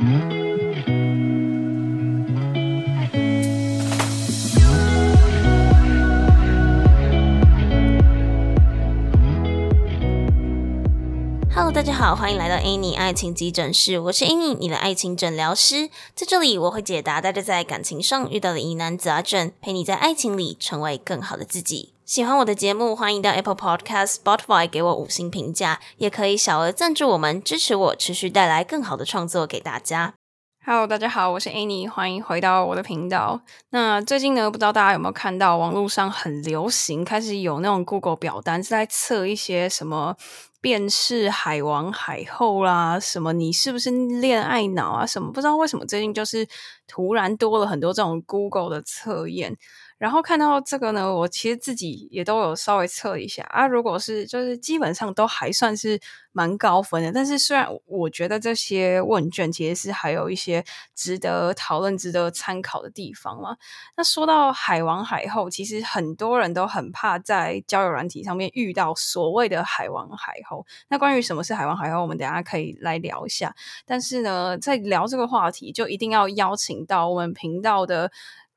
Hello，大家好，欢迎来到 Annie 爱情急诊室，我是 Annie，你的爱情诊疗师。在这里，我会解答大家在感情上遇到的疑难杂症，陪你在爱情里成为更好的自己。喜欢我的节目，欢迎到 Apple Podcast、Spotify 给我五星评价，也可以小额赞助我们，支持我持续带来更好的创作给大家。Hello，大家好，我是 Annie，欢迎回到我的频道。那最近呢，不知道大家有没有看到网络上很流行，开始有那种 Google 表单是在测一些什么辨识海王海后啦，什么你是不是恋爱脑啊，什么不知道为什么最近就是突然多了很多这种 Google 的测验。然后看到这个呢，我其实自己也都有稍微测一下啊。如果是就是基本上都还算是蛮高分的，但是虽然我觉得这些问卷其实是还有一些值得讨论、值得参考的地方嘛。那说到海王海后，其实很多人都很怕在交友软体上面遇到所谓的海王海后。那关于什么是海王海后，我们等下可以来聊一下。但是呢，在聊这个话题，就一定要邀请到我们频道的。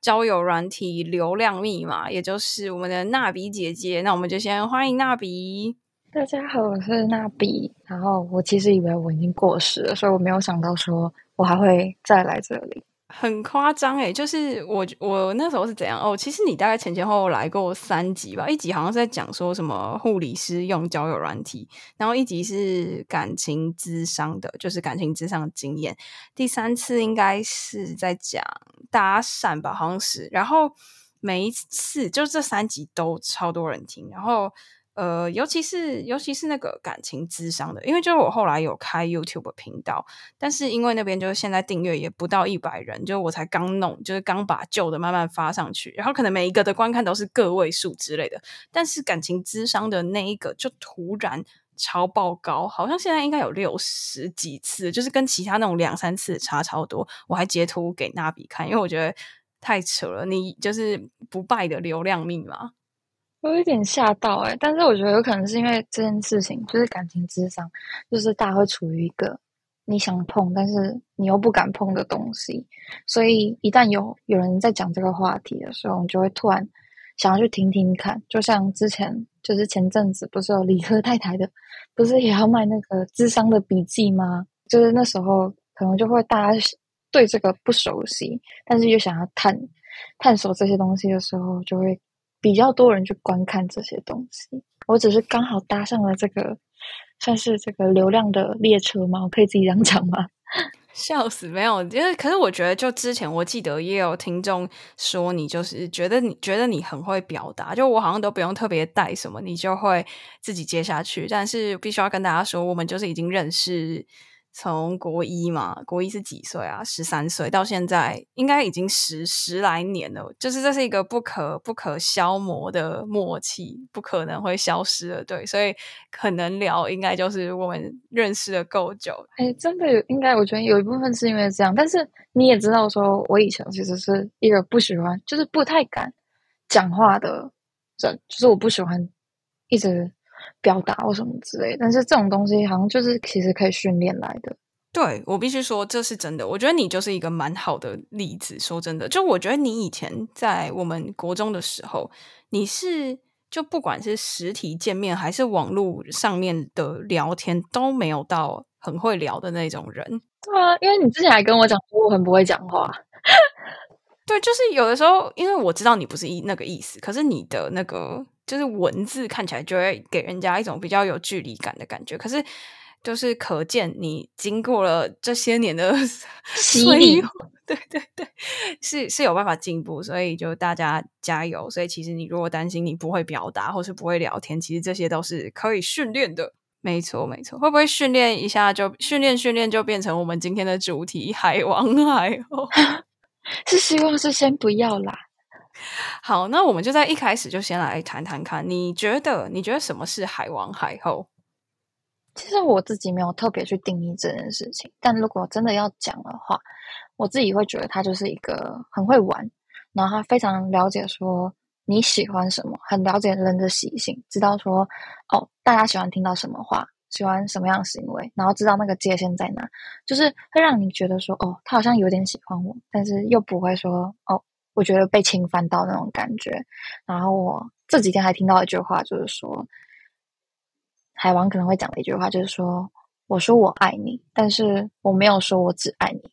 交友软体流量密码，也就是我们的娜比姐姐。那我们就先欢迎娜比。大家好，我是娜比。然后我其实以为我已经过时了，所以我没有想到说我还会再来这里。很夸张诶，就是我我那时候是怎样哦？其实你大概前前后后来过三集吧，一集好像是在讲说什么护理师用交友软体，然后一集是感情智商的，就是感情智商的经验。第三次应该是在讲搭讪吧，好像是。然后每一次就这三集都超多人听，然后。呃，尤其是尤其是那个感情智商的，因为就是我后来有开 YouTube 频道，但是因为那边就是现在订阅也不到一百人，就我才刚弄，就是刚把旧的慢慢发上去，然后可能每一个的观看都是个位数之类的，但是感情智商的那一个就突然超爆高，好像现在应该有六十几次，就是跟其他那种两三次差超多。我还截图给娜比看，因为我觉得太扯了，你就是不败的流量密码。我有点吓到哎、欸，但是我觉得有可能是因为这件事情，就是感情智商，就是大家会处于一个你想碰，但是你又不敢碰的东西，所以一旦有有人在讲这个话题的时候，你就会突然想要去听听看。就像之前，就是前阵子不是有理科太太的，不是也要卖那个智商的笔记吗？就是那时候可能就会大家对这个不熟悉，但是又想要探探索这些东西的时候，就会。比较多人去观看这些东西，我只是刚好搭上了这个，算是这个流量的列车吗？我可以自己这样讲吗？笑死，没有，因为可是我觉得，就之前我记得也有听众说，你就是觉得你觉得你很会表达，就我好像都不用特别带什么，你就会自己接下去。但是必须要跟大家说，我们就是已经认识。从国一嘛，国一是几岁啊？十三岁到现在，应该已经十十来年了。就是这是一个不可不可消磨的默契，不可能会消失的。对，所以可能聊应该就是我们认识的够久了。哎，真的，应该我觉得有一部分是因为这样。但是你也知道，说我以前其实是一个不喜欢，就是不太敢讲话的人，就是我不喜欢一直。表达或什么之类，但是这种东西好像就是其实可以训练来的。对我必须说这是真的，我觉得你就是一个蛮好的例子。说真的，就我觉得你以前在我们国中的时候，你是就不管是实体见面还是网络上面的聊天，都没有到很会聊的那种人。对啊，因为你之前还跟我讲说我很不会讲话。对，就是有的时候，因为我知道你不是意那个意思，可是你的那个。就是文字看起来就会给人家一种比较有距离感的感觉，可是就是可见你经过了这些年的洗礼，对对对，是是有办法进步，所以就大家加油。所以其实你如果担心你不会表达或是不会聊天，其实这些都是可以训练的。没错没错，会不会训练一下就训练训练就变成我们今天的主题海王海后？是希望是先不要啦。好，那我们就在一开始就先来谈谈看，你觉得你觉得什么是海王海后？其实我自己没有特别去定义这件事情，但如果真的要讲的话，我自己会觉得他就是一个很会玩，然后他非常了解说你喜欢什么，很了解人的习性，知道说哦，大家喜欢听到什么话，喜欢什么样的行为，然后知道那个界限在哪，就是会让你觉得说，哦，他好像有点喜欢我，但是又不会说，哦，我觉得被侵犯到那种感觉。然后我这几天还听到一句话，就是说，海王可能会讲的一句话，就是说，我说我爱你，但是我没有说我只爱你。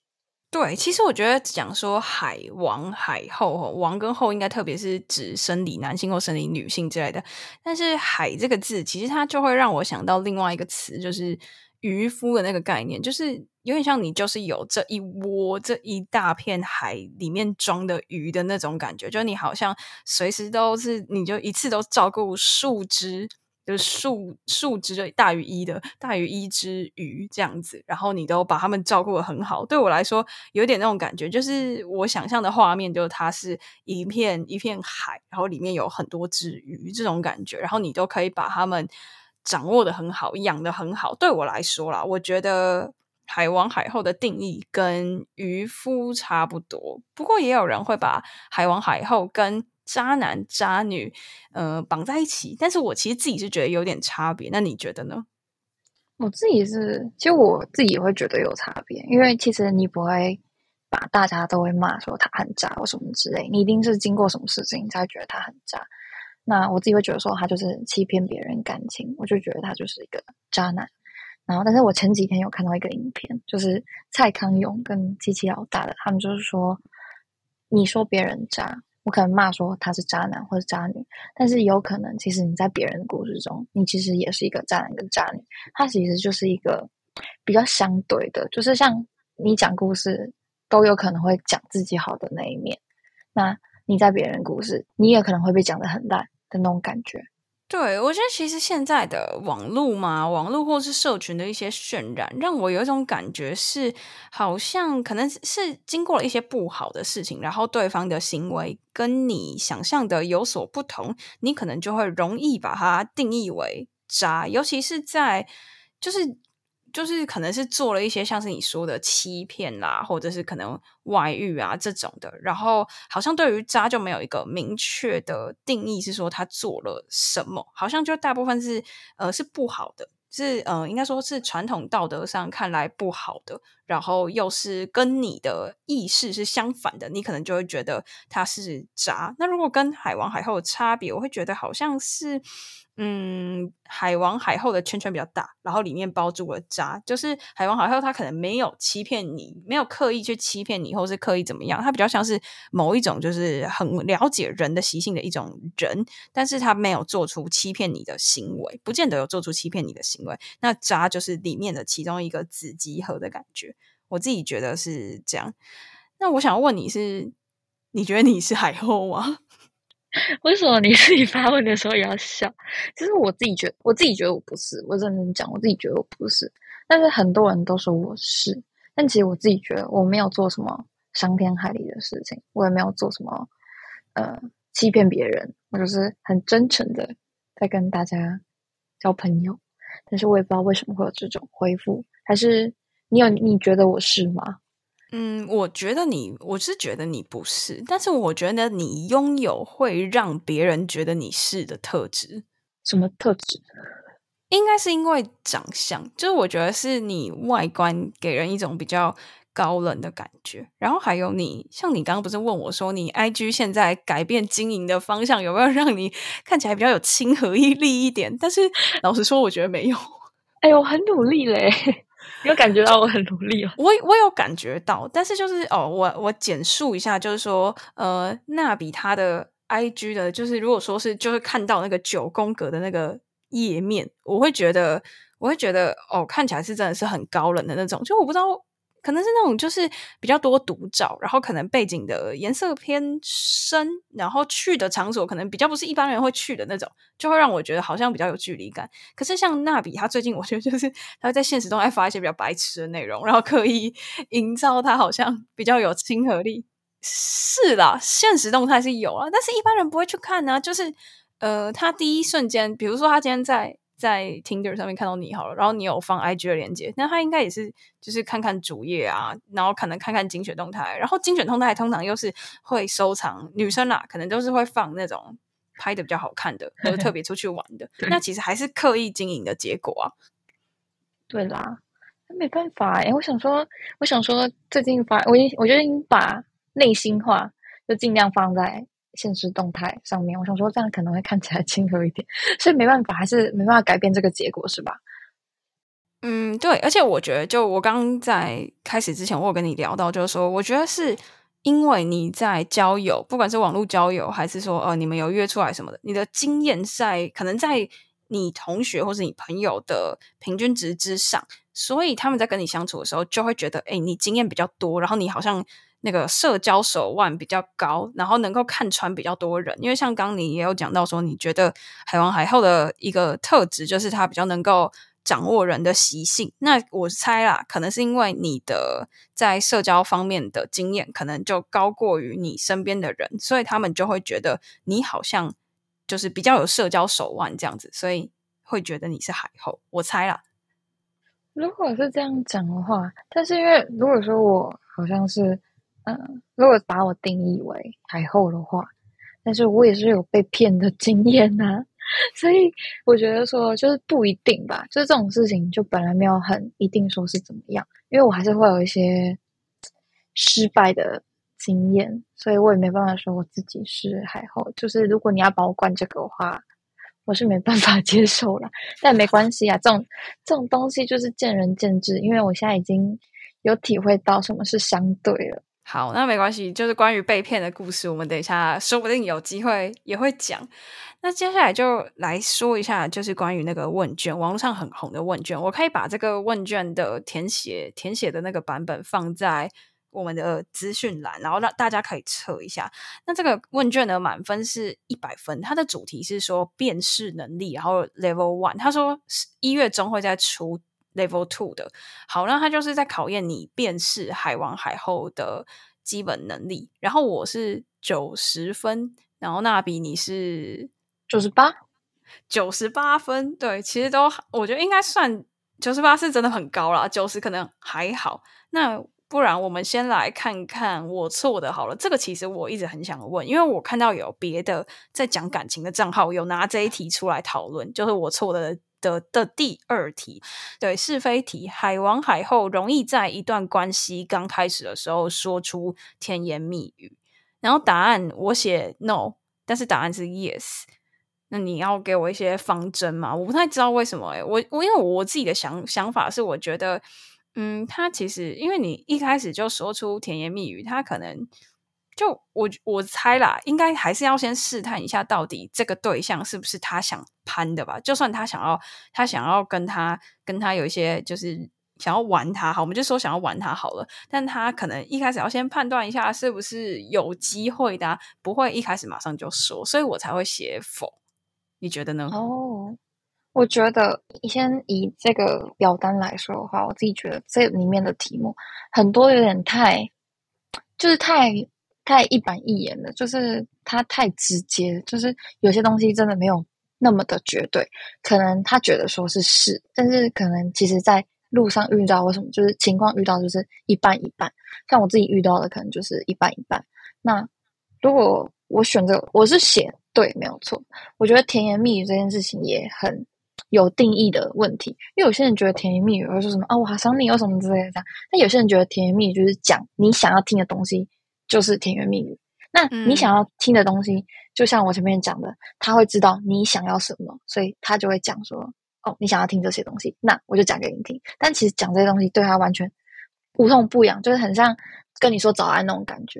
对，其实我觉得讲说海王、海后，王跟后应该特别是指生理男性或生理女性之类的。但是“海”这个字，其实它就会让我想到另外一个词，就是渔夫的那个概念，就是有点像你就是有这一窝、这一大片海里面装的鱼的那种感觉，就你好像随时都是，你就一次都照顾数只。就是数数只就大于一的大于一只鱼这样子，然后你都把它们照顾的很好。对我来说，有点那种感觉，就是我想象的画面，就是它是一片一片海，然后里面有很多只鱼这种感觉，然后你都可以把它们掌握的很好，养的很好。对我来说啦，我觉得海王海后的定义跟渔夫差不多，不过也有人会把海王海后跟渣男渣女，呃，绑在一起，但是我其实自己是觉得有点差别。那你觉得呢？我自己是，其实我自己也会觉得有差别，因为其实你不会把大家都会骂说他很渣或什么之类，你一定是经过什么事情才觉得他很渣。那我自己会觉得说他就是欺骗别人感情，我就觉得他就是一个渣男。然后，但是我前几天有看到一个影片，就是蔡康永跟机器老大的，他们就是说，你说别人渣。我可能骂说他是渣男或者渣女，但是有可能其实你在别人的故事中，你其实也是一个渣男跟渣女。他其实就是一个比较相对的，就是像你讲故事都有可能会讲自己好的那一面，那你在别人故事，你也可能会被讲的很烂的那种感觉。对，我觉得其实现在的网络嘛，网络或是社群的一些渲染，让我有一种感觉是，好像可能是经过了一些不好的事情，然后对方的行为跟你想象的有所不同，你可能就会容易把它定义为渣，尤其是在就是。就是可能是做了一些像是你说的欺骗啦，或者是可能外遇啊这种的，然后好像对于渣就没有一个明确的定义，是说他做了什么，好像就大部分是呃是不好的，是呃应该说是传统道德上看来不好的，然后又是跟你的意识是相反的，你可能就会觉得他是渣。那如果跟海王海后的差别，我会觉得好像是。嗯，海王海后的圈圈比较大，然后里面包住了渣。就是海王海后，他可能没有欺骗你，没有刻意去欺骗你，或是刻意怎么样，他比较像是某一种就是很了解人的习性的一种人，但是他没有做出欺骗你的行为，不见得有做出欺骗你的行为。那渣就是里面的其中一个子集合的感觉，我自己觉得是这样。那我想问你是，你觉得你是海后吗？为什么你自己发问的时候也要笑？其实我自己觉得，我自己觉得我不是。我认真讲，我自己觉得我不是。但是很多人都说我是。但其实我自己觉得，我没有做什么伤天害理的事情，我也没有做什么呃欺骗别人。我就是很真诚的在跟大家交朋友。但是我也不知道为什么会有这种回复。还是你有你觉得我是吗？嗯，我觉得你，我是觉得你不是，但是我觉得你拥有会让别人觉得你是的特质。什么特质？应该是因为长相，就是我觉得是你外观给人一种比较高冷的感觉。然后还有你，像你刚刚不是问我说，你 IG 现在改变经营的方向有没有让你看起来比较有亲和力一点？但是老实说，我觉得没有。哎呦，很努力嘞。有感觉到我很努力哦，我我有感觉到，但是就是哦，我我简述一下，就是说，呃，那比他的 I G 的，就是如果说是就是看到那个九宫格的那个页面，我会觉得，我会觉得哦，看起来是真的是很高冷的那种，就我不知道。可能是那种就是比较多独照，然后可能背景的颜色偏深，然后去的场所可能比较不是一般人会去的那种，就会让我觉得好像比较有距离感。可是像娜比，他最近我觉得就是他会在现实中爱发一些比较白痴的内容，然后刻意营造他好像比较有亲和力。是啦，现实动态是有啊，但是一般人不会去看呢。就是呃，他第一瞬间，比如说他今天在。在 Tinder 上面看到你好了，然后你有放 IG 的链接，那他应该也是就是看看主页啊，然后可能看看精选动态，然后精选动态通常又是会收藏女生啦，可能都是会放那种拍的比较好看的，或者特别出去玩的，那其实还是刻意经营的结果啊。对啦，没办法哎，我想说，我想说，最近发，我已我觉得已经把内心话就尽量放在现实动态上面。我想说，这样可能会看起来亲和一点，所以没办法，还是没办法改变这个结果，是吧？嗯，对，而且我觉得，就我刚在开始之前，我有跟你聊到，就是说，我觉得是因为你在交友，不管是网络交友，还是说呃，你们有约出来什么的，你的经验在可能在你同学或是你朋友的平均值之上，所以他们在跟你相处的时候，就会觉得，哎，你经验比较多，然后你好像那个社交手腕比较高，然后能够看穿比较多人。因为像刚你也有讲到说，你觉得海王海后的一个特质就是他比较能够。掌握人的习性，那我猜啦，可能是因为你的在社交方面的经验，可能就高过于你身边的人，所以他们就会觉得你好像就是比较有社交手腕这样子，所以会觉得你是海后。我猜啦。如果是这样讲的话，但是因为如果说我好像是，嗯，如果把我定义为海后的话，但是我也是有被骗的经验呐。所以我觉得说就是不一定吧，就是这种事情就本来没有很一定说是怎么样，因为我还是会有一些失败的经验，所以我也没办法说我自己是海后。就是如果你要把我灌这个的话，我是没办法接受了。但没关系啊，这种这种东西就是见仁见智，因为我现在已经有体会到什么是相对了。好，那没关系，就是关于被骗的故事，我们等一下说不定有机会也会讲。那接下来就来说一下，就是关于那个问卷，网络上很红的问卷。我可以把这个问卷的填写填写的那个版本放在我们的资讯栏，然后让大家可以测一下。那这个问卷的满分是一百分，它的主题是说辨识能力，然后 Level One。他说一月中会再出 Level Two 的。好，那他就是在考验你辨识海王海后的基本能力。然后我是九十分，然后那比你是。九十八，九十八分，对，其实都我觉得应该算九十八是真的很高啦，九十可能还好。那不然我们先来看看我错的好了。这个其实我一直很想问，因为我看到有别的在讲感情的账号有拿这一题出来讨论，就是我错的的的第二题，对是非题。海王海后容易在一段关系刚开始的时候说出甜言蜜语，然后答案我写 no，但是答案是 yes。那你要给我一些方针嘛？我不太知道为什么哎，我我因为我自己的想想法是，我觉得，嗯，他其实因为你一开始就说出甜言蜜语，他可能就我我猜啦，应该还是要先试探一下，到底这个对象是不是他想攀的吧？就算他想要他想要跟他跟他有一些就是想要玩他，好，我们就说想要玩他好了，但他可能一开始要先判断一下是不是有机会的，不会一开始马上就说，所以我才会写否。你觉得呢？哦，我觉得先以这个表单来说的话，我自己觉得这里面的题目很多有点太，就是太太一板一眼了，就是他太直接，就是有些东西真的没有那么的绝对。可能他觉得说是是，但是可能其实在路上遇到或什么，就是情况遇到就是一半一半。像我自己遇到的，可能就是一半一半。那如果我选择我是写。对，没有错。我觉得甜言蜜语这件事情也很有定义的问题，因为有些人觉得甜言蜜语会说什么啊，我好想你，或什么之类的。但有些人觉得甜言蜜语就是讲你想要听的东西，就是甜言蜜语。那你想要听的东西，就像我前面讲的，他会知道你想要什么，所以他就会讲说，哦，你想要听这些东西，那我就讲给你听。但其实讲这些东西对他完全无痛不痒，就是很像跟你说早安那种感觉。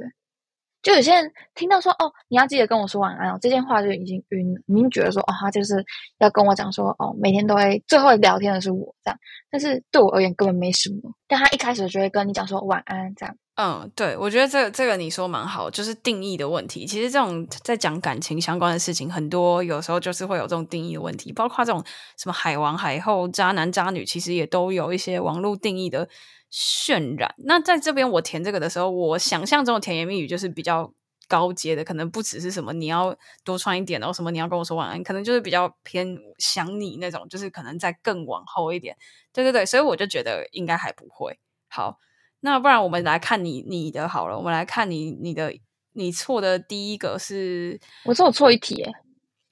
就有些人听到说哦，你要记得跟我说晚安哦，这件话就已经晕了，已经觉得说哦，他就是要跟我讲说哦，每天都会最后聊天的是我这样，但是对我而言根本没什么。但他一开始就会跟你讲说晚安这样。嗯，对，我觉得这个这个你说蛮好，就是定义的问题。其实这种在讲感情相关的事情，很多有时候就是会有这种定义的问题，包括这种什么海王海后、渣男渣女，其实也都有一些网络定义的。渲染。那在这边我填这个的时候，我想象中的甜言蜜语就是比较高阶的，可能不只是什么你要多穿一点，然后什么你要跟我说晚安，可能就是比较偏想你那种，就是可能再更往后一点。对对对，所以我就觉得应该还不会。好，那不然我们来看你你的好了，我们来看你你的你错的第一个是，我说我错一题，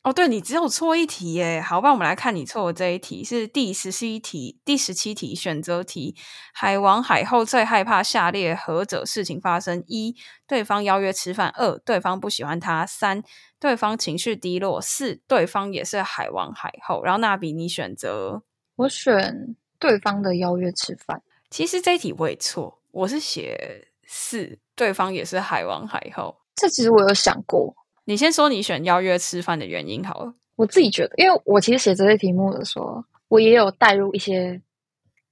哦，对你只有错一题耶。好吧，我们来看你错的这一题是第十七题，第十七题选择题。海王海后最害怕下列何者事情发生？一、对方邀约吃饭；二、对方不喜欢他；三、对方情绪低落；四、对方也是海王海后。然后那比你选择，我选对方的邀约吃饭。其实这一题我也错，我是写四，对方也是海王海后。这其实我有想过。你先说你选邀约吃饭的原因好了。我自己觉得，因为我其实写这些题目的时候，我也有带入一些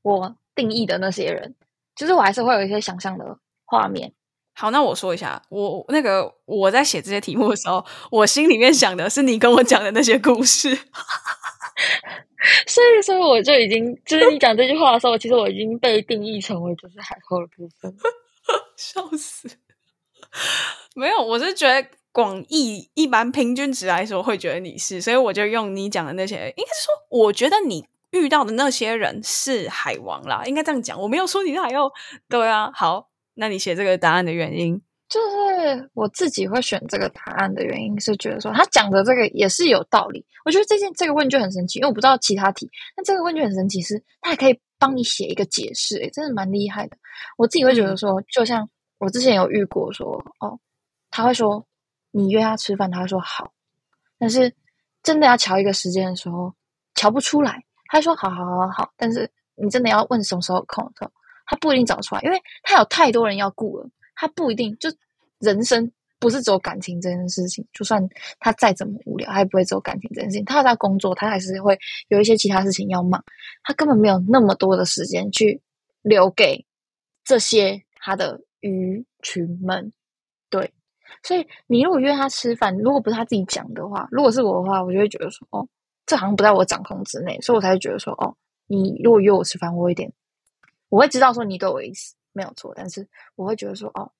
我定义的那些人，就是我还是会有一些想象的画面。好，那我说一下，我那个我在写这些题目的时候，我心里面想的是你跟我讲的那些故事，所以说我就已经就是你讲这句话的时候，其实我已经被定义成为就是海后的部分，笑死。没有，我是觉得。广义一般平均值来说，会觉得你是，所以我就用你讲的那些，应该是说，我觉得你遇到的那些人是海王啦，应该这样讲。我没有说你是海后，对啊。好，那你写这个答案的原因，就是我自己会选这个答案的原因是觉得说，他讲的这个也是有道理。我觉得这件这个问卷很神奇，因为我不知道其他题，那这个问卷很神奇，是他还可以帮你写一个解释，诶，真的蛮厉害的。我自己会觉得说，就像我之前有遇过说，哦，他会说。你约他吃饭，他说好，但是真的要瞧一个时间的时候，瞧不出来。他说好好好好，但是你真的要问什么时候空的时候，他不一定找出来，因为他有太多人要顾了。他不一定就人生不是只有感情这件事情，就算他再怎么无聊，他也不会只有感情这件事情。他在工作，他还是会有一些其他事情要忙，他根本没有那么多的时间去留给这些他的鱼群们。所以你如果约他吃饭，如果不是他自己讲的话，如果是我的话，我就会觉得说，哦，这好像不在我掌控之内，所以我才会觉得说，哦，你如果约我吃饭，我会点，我会知道说你对我意思没有错，但是我会觉得说，哦，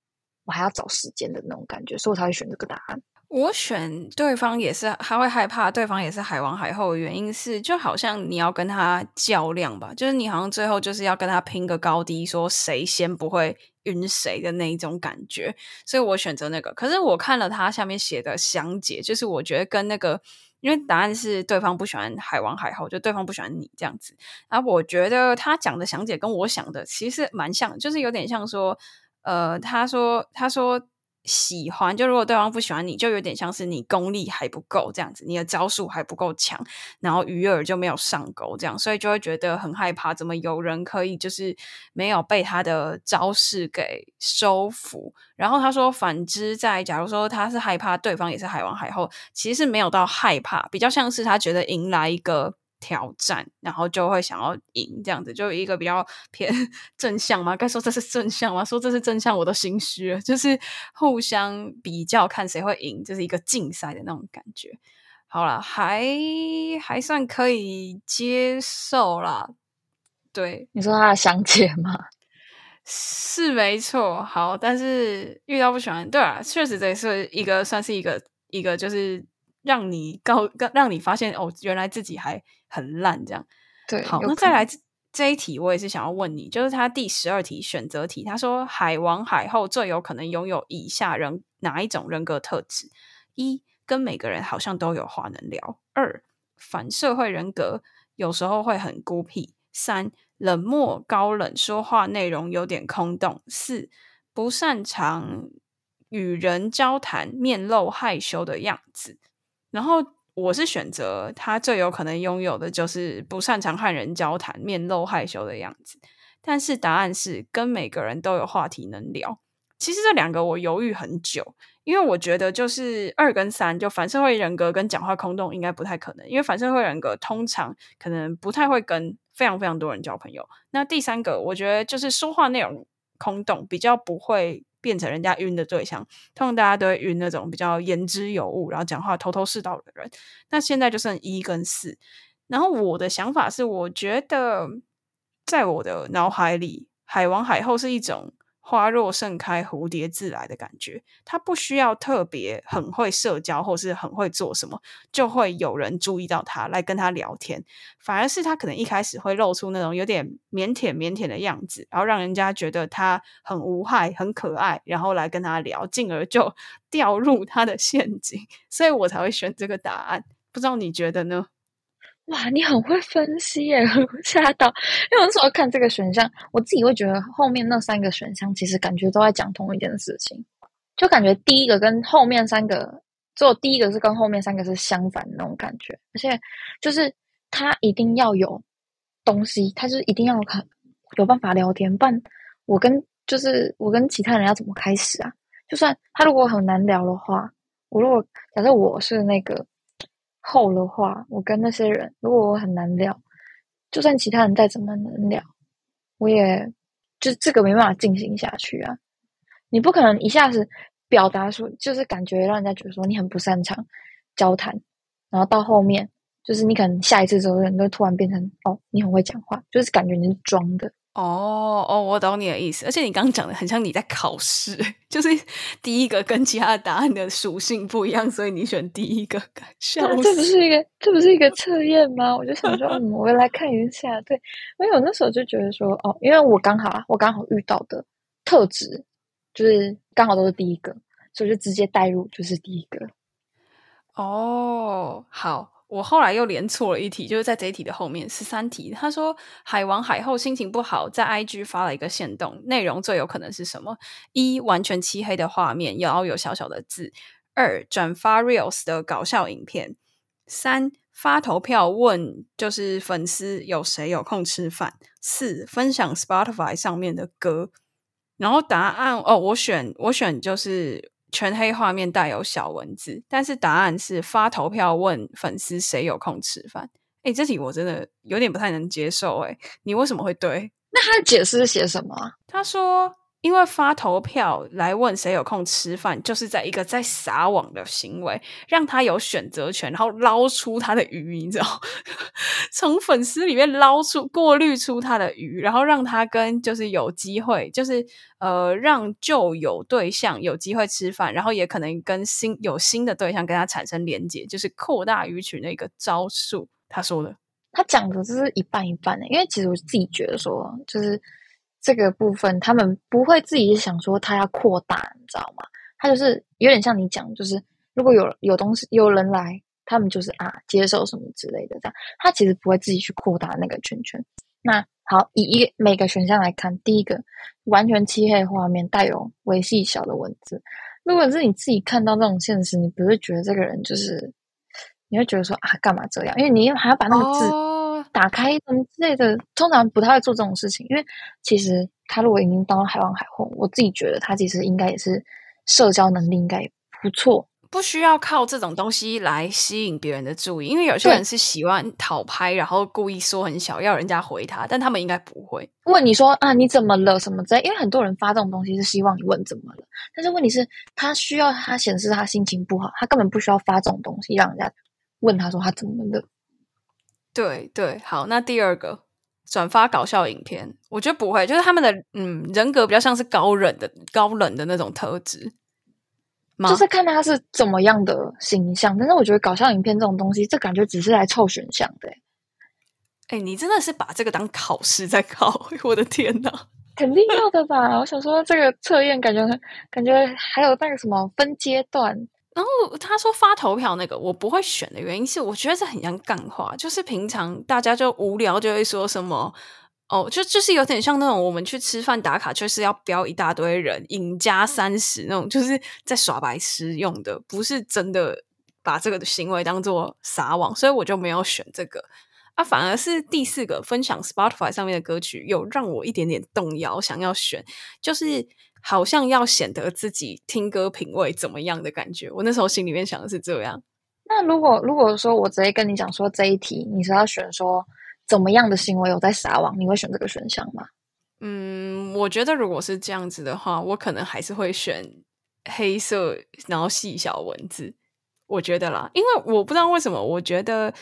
我还要找时间的那种感觉，所以我才会选这个答案。我选对方也是，他会害怕对方也是海王海后的原因是，就好像你要跟他较量吧，就是你好像最后就是要跟他拼个高低，说谁先不会晕谁的那一种感觉，所以我选择那个。可是我看了他下面写的详解，就是我觉得跟那个，因为答案是对方不喜欢海王海后，就对方不喜欢你这样子。然后我觉得他讲的详解跟我想的其实蛮像，就是有点像说，呃，他说他说。喜欢就如果对方不喜欢你，就有点像是你功力还不够这样子，你的招数还不够强，然后鱼饵就没有上钩，这样，所以就会觉得很害怕。怎么有人可以就是没有被他的招式给收服？然后他说，反之，在假如说他是害怕对方也是海王海后，其实是没有到害怕，比较像是他觉得迎来一个。挑战，然后就会想要赢，这样子就一个比较偏 正向嘛？该说这是正向吗？说这是正向，我都心虚了。就是互相比较，看谁会赢，就是一个竞赛的那种感觉。好了，还还算可以接受啦。对，你说他的详解吗？是没错。好，但是遇到不喜欢，对啊，确实这是一个算是一个一个，就是让你告让你发现哦，原来自己还。很烂，这样对。好，那再来这一题，我也是想要问你，就是他第十二题选择题，他说海王海后最有可能拥有以下人哪一种人格特质？一，跟每个人好像都有话能聊；二，反社会人格，有时候会很孤僻；三，冷漠高冷，说话内容有点空洞；四，不擅长与人交谈，面露害羞的样子。然后。我是选择他最有可能拥有的就是不擅长和人交谈、面露害羞的样子。但是答案是跟每个人都有话题能聊。其实这两个我犹豫很久，因为我觉得就是二跟三，就反社会人格跟讲话空洞应该不太可能，因为反社会人格通常可能不太会跟非常非常多人交朋友。那第三个，我觉得就是说话内容空洞，比较不会。变成人家晕的对象，通常大家都会晕那种比较言之有物，然后讲话头头是道的人。那现在就剩一跟四。然后我的想法是，我觉得在我的脑海里，海王海后是一种。花若盛开，蝴蝶自来的感觉，他不需要特别很会社交，或是很会做什么，就会有人注意到他来跟他聊天。反而是他可能一开始会露出那种有点腼腆、腼腆的样子，然后让人家觉得他很无害、很可爱，然后来跟他聊，进而就 掉入他的陷阱。所以我才会选这个答案。不知道你觉得呢？哇，你很会分析耶！吓到，因为我那时候看这个选项，我自己会觉得后面那三个选项其实感觉都在讲同一件事情，就感觉第一个跟后面三个，只有第一个是跟后面三个是相反的那种感觉，而且就是他一定要有东西，他就是一定要看有办法聊天，不然我跟就是我跟其他人要怎么开始啊？就算他如果很难聊的话，我如果假设我是那个。后的话，我跟那些人，如果我很难聊，就算其他人再怎么能聊，我也就这个没办法进行下去啊！你不可能一下子表达出，就是感觉让人家觉得说你很不擅长交谈，然后到后面就是你可能下一次之后，人都突然变成哦，你很会讲话，就是感觉你是装的。哦哦，我懂你的意思，而且你刚刚讲的很像你在考试，就是第一个跟其他的答案的属性不一样，所以你选第一个。笑这不是一个，这不是一个测验吗？我就想说，嗯，我来看一下。对，因为我那时候就觉得说，哦，因为我刚好，我刚好遇到的特质就是刚好都是第一个，所以就直接带入就是第一个。哦，好。我后来又连错了一题，就是在这一题的后面十三题。他说海王海后心情不好，在 IG 发了一个线动，内容最有可能是什么？一完全漆黑的画面，然后有小小的字；二转发 reels 的搞笑影片；三发投票问就是粉丝有谁有空吃饭；四分享 Spotify 上面的歌。然后答案哦，我选我选就是。全黑画面带有小文字，但是答案是发投票问粉丝谁有空吃饭。哎，这题我真的有点不太能接受。哎，你为什么会对？那他的解释是写什么？他说。因为发投票来问谁有空吃饭，就是在一个在撒网的行为，让他有选择权，然后捞出他的鱼，你知道，从粉丝里面捞出、过滤出他的鱼，然后让他跟就是有机会，就是呃，让旧有对象有机会吃饭，然后也可能跟新有新的对象跟他产生连接，就是扩大鱼群的一个招数。他说的，他讲的就是一半一半的，因为其实我自己觉得说，就是。这个部分，他们不会自己想说他要扩大，你知道吗？他就是有点像你讲，就是如果有有东西有人来，他们就是啊接受什么之类的这样。他其实不会自己去扩大那个圈圈。那好，以一每个选项来看，第一个完全漆黑画面，带有微细小的文字。如果是你自己看到这种现实，你不会觉得这个人就是，你会觉得说啊干嘛这样？因为你还要把那个字。打开什么之类的，通常不太会做这种事情，因为其实他如果已经当了海王海后，我自己觉得他其实应该也是社交能力应该也不错，不需要靠这种东西来吸引别人的注意。因为有些人是喜欢讨拍，然后故意说很小，要人家回他，但他们应该不会问你说啊你怎么了什么之类，因为很多人发这种东西是希望你问怎么了，但是问题是，他需要他显示他心情不好，他根本不需要发这种东西让人家问他说他怎么了。对对，好，那第二个转发搞笑影片，我觉得不会，就是他们的嗯人格比较像是高冷的高冷的那种特质，就是看他是怎么样的形象。但是我觉得搞笑影片这种东西，这感觉只是来凑选项的。哎，你真的是把这个当考试在考？我的天哪，肯定要的吧？我想说，这个测验感觉感觉还有那个什么分阶段。然后他说发投票那个我不会选的原因是，我觉得这很像干话，就是平常大家就无聊就会说什么哦，就就是有点像那种我们去吃饭打卡，就是要标一大堆人，赢家三十那种，就是在耍白痴用的，不是真的把这个行为当做撒网，所以我就没有选这个啊，反而是第四个分享 Spotify 上面的歌曲，有让我一点点动摇，想要选，就是。好像要显得自己听歌品味怎么样的感觉，我那时候心里面想的是这样。那如果如果说我直接跟你讲说这一题你是要选说怎么样的行为有在撒网，你会选这个选项吗？嗯，我觉得如果是这样子的话，我可能还是会选黑色，然后细小文字。我觉得啦，因为我不知道为什么，我觉得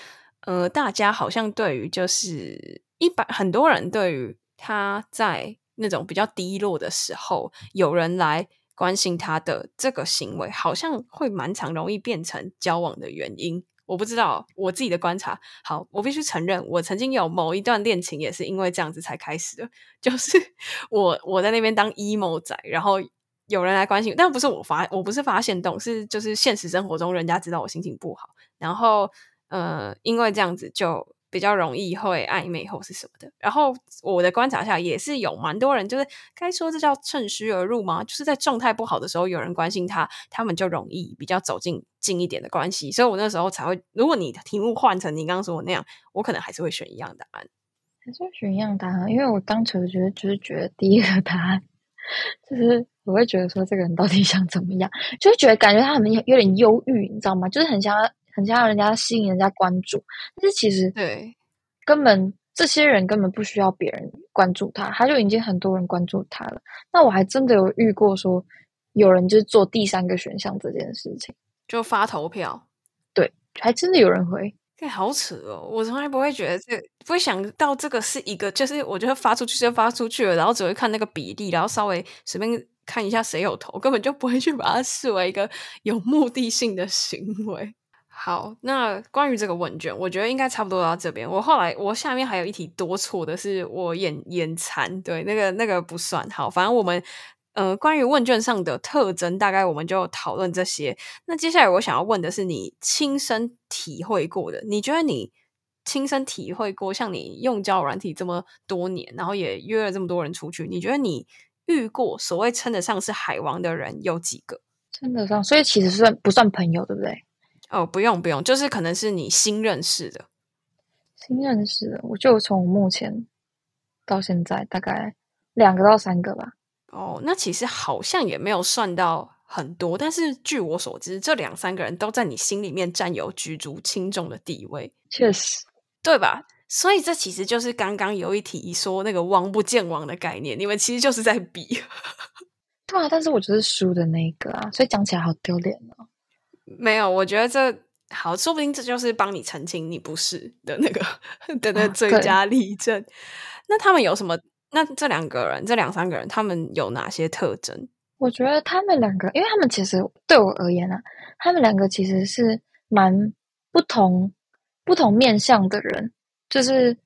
呃，大家好像对于就是一般很多人对于他在。那种比较低落的时候，有人来关心他的这个行为，好像会蛮常容易变成交往的原因。我不知道我自己的观察。好，我必须承认，我曾经有某一段恋情也是因为这样子才开始的。就是我我在那边当 emo 仔，然后有人来关心，但不是我发，我不是发现动，是就是现实生活中人家知道我心情不好，然后呃，因为这样子就比较容易会暧昧或是什么的。然后我的观察下也是有蛮多人，就是该说这叫趁虚而入吗？就是在状态不好的时候有人关心他，他们就容易比较走进近一点的关系。所以我那时候才会，如果你题目换成你刚刚说的那样，我可能还是会选一样答案。还是选一样答案，因为我当时觉得就是觉得第一个答案，就是我会觉得说这个人到底想怎么样，就是觉得感觉他很有点忧郁，你知道吗？就是很想很想要人家吸引人家关注，但是其实对根本这些人根本不需要别人关注他，他就已经很多人关注他了。那我还真的有遇过说有人就是做第三个选项这件事情，就发投票，对，还真的有人回。这好扯哦！我从来不会觉得这，不会想到这个是一个，就是我觉得发出去就发出去了，然后只会看那个比例，然后稍微随便看一下谁有投，根本就不会去把它视为一个有目的性的行为。好，那关于这个问卷，我觉得应该差不多到这边。我后来我下面还有一题多错的是我眼眼馋，对，那个那个不算好，反正我们。呃，关于问卷上的特征，大概我们就讨论这些。那接下来我想要问的是，你亲身体会过的，你觉得你亲身体会过，像你用交友软体这么多年，然后也约了这么多人出去，你觉得你遇过所谓称得上是海王的人有几个？称得上，所以其实算不算朋友，对不对？哦，不用不用，就是可能是你新认识的，新认识的，我就从目前到现在大概两个到三个吧。哦，那其实好像也没有算到很多，但是据我所知，这两三个人都在你心里面占有举足轻重的地位，确实，对吧？所以这其实就是刚刚有一题说那个王不见王的概念，你们其实就是在比，对啊，但是我就是输的那个啊，所以讲起来好丢脸哦。没有，我觉得这好，说不定这就是帮你澄清你不是的那个的那最佳例证。那他们有什么？那这两个人，这两三个人，他们有哪些特征？我觉得他们两个，因为他们其实对我而言啊，他们两个其实是蛮不同、不同面向的人，就是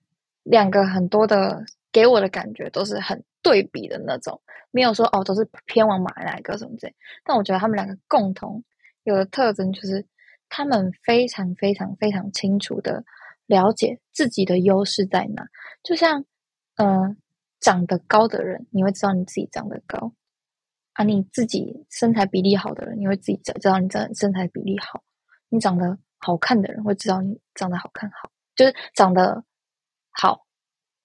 两个很多的给我的感觉都是很对比的那种，没有说哦都是偏往马哪一个什么之类。但我觉得他们两个共同有的特征就是，他们非常非常非常清楚的了解自己的优势在哪，就像呃。长得高的人，你会知道你自己长得高啊；你自己身材比例好的人，你会自己知道你长身材比例好。你长得好看的人会知道你长得好看好，就是长得好，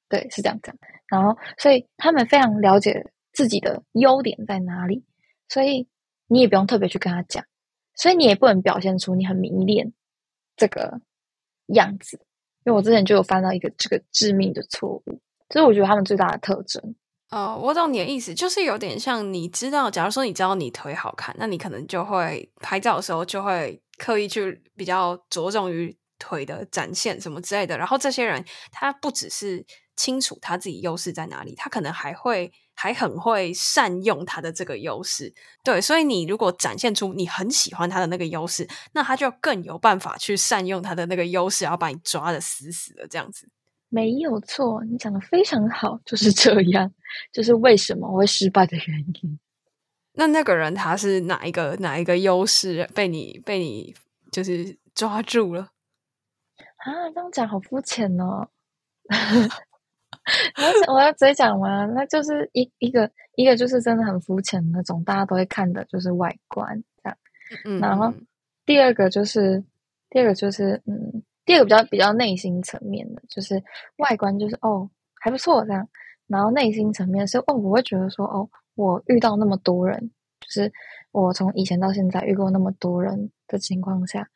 对，是这样讲。然后，所以他们非常了解自己的优点在哪里，所以你也不用特别去跟他讲，所以你也不能表现出你很迷恋这个样子。因为我之前就有犯到一个这个致命的错误。这是我觉得他们最大的特征。哦，我懂你的意思，就是有点像你知道，假如说你知道你腿好看，那你可能就会拍照的时候就会刻意去比较着重于腿的展现什么之类的。然后这些人他不只是清楚他自己优势在哪里，他可能还会还很会善用他的这个优势。对，所以你如果展现出你很喜欢他的那个优势，那他就更有办法去善用他的那个优势，然后把你抓的死死的这样子。没有错，你讲的非常好，就是这样，就是为什么我会失败的原因。那那个人他是哪一个哪一个优势被你被你就是抓住了啊？这样讲好肤浅哦。我要直接讲吗？那就是一一个一个就是真的很肤浅那种，大家都会看的就是外观这样。嗯，然后第二个就是第二个就是嗯。第二个比较比较内心层面的，就是外观就是哦还不错这样，然后内心层面是哦我会觉得说哦我遇到那么多人，就是我从以前到现在遇过那么多人的情况下，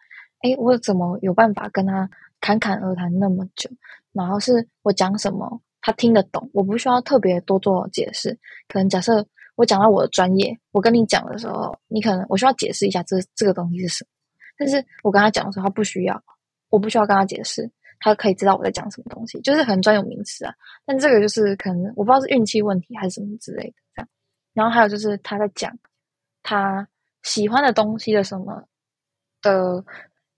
哎我怎么有办法跟他侃侃而谈那么久？然后是我讲什么他听得懂，我不需要特别多做解释。可能假设我讲到我的专业，我跟你讲的时候，你可能我需要解释一下这这个东西是什么，但是我跟他讲的时候他不需要。我不需要跟他解释，他可以知道我在讲什么东西，就是很专有名词啊。但这个就是可能我不知道是运气问题还是什么之类的这样。然后还有就是他在讲他喜欢的东西的什么的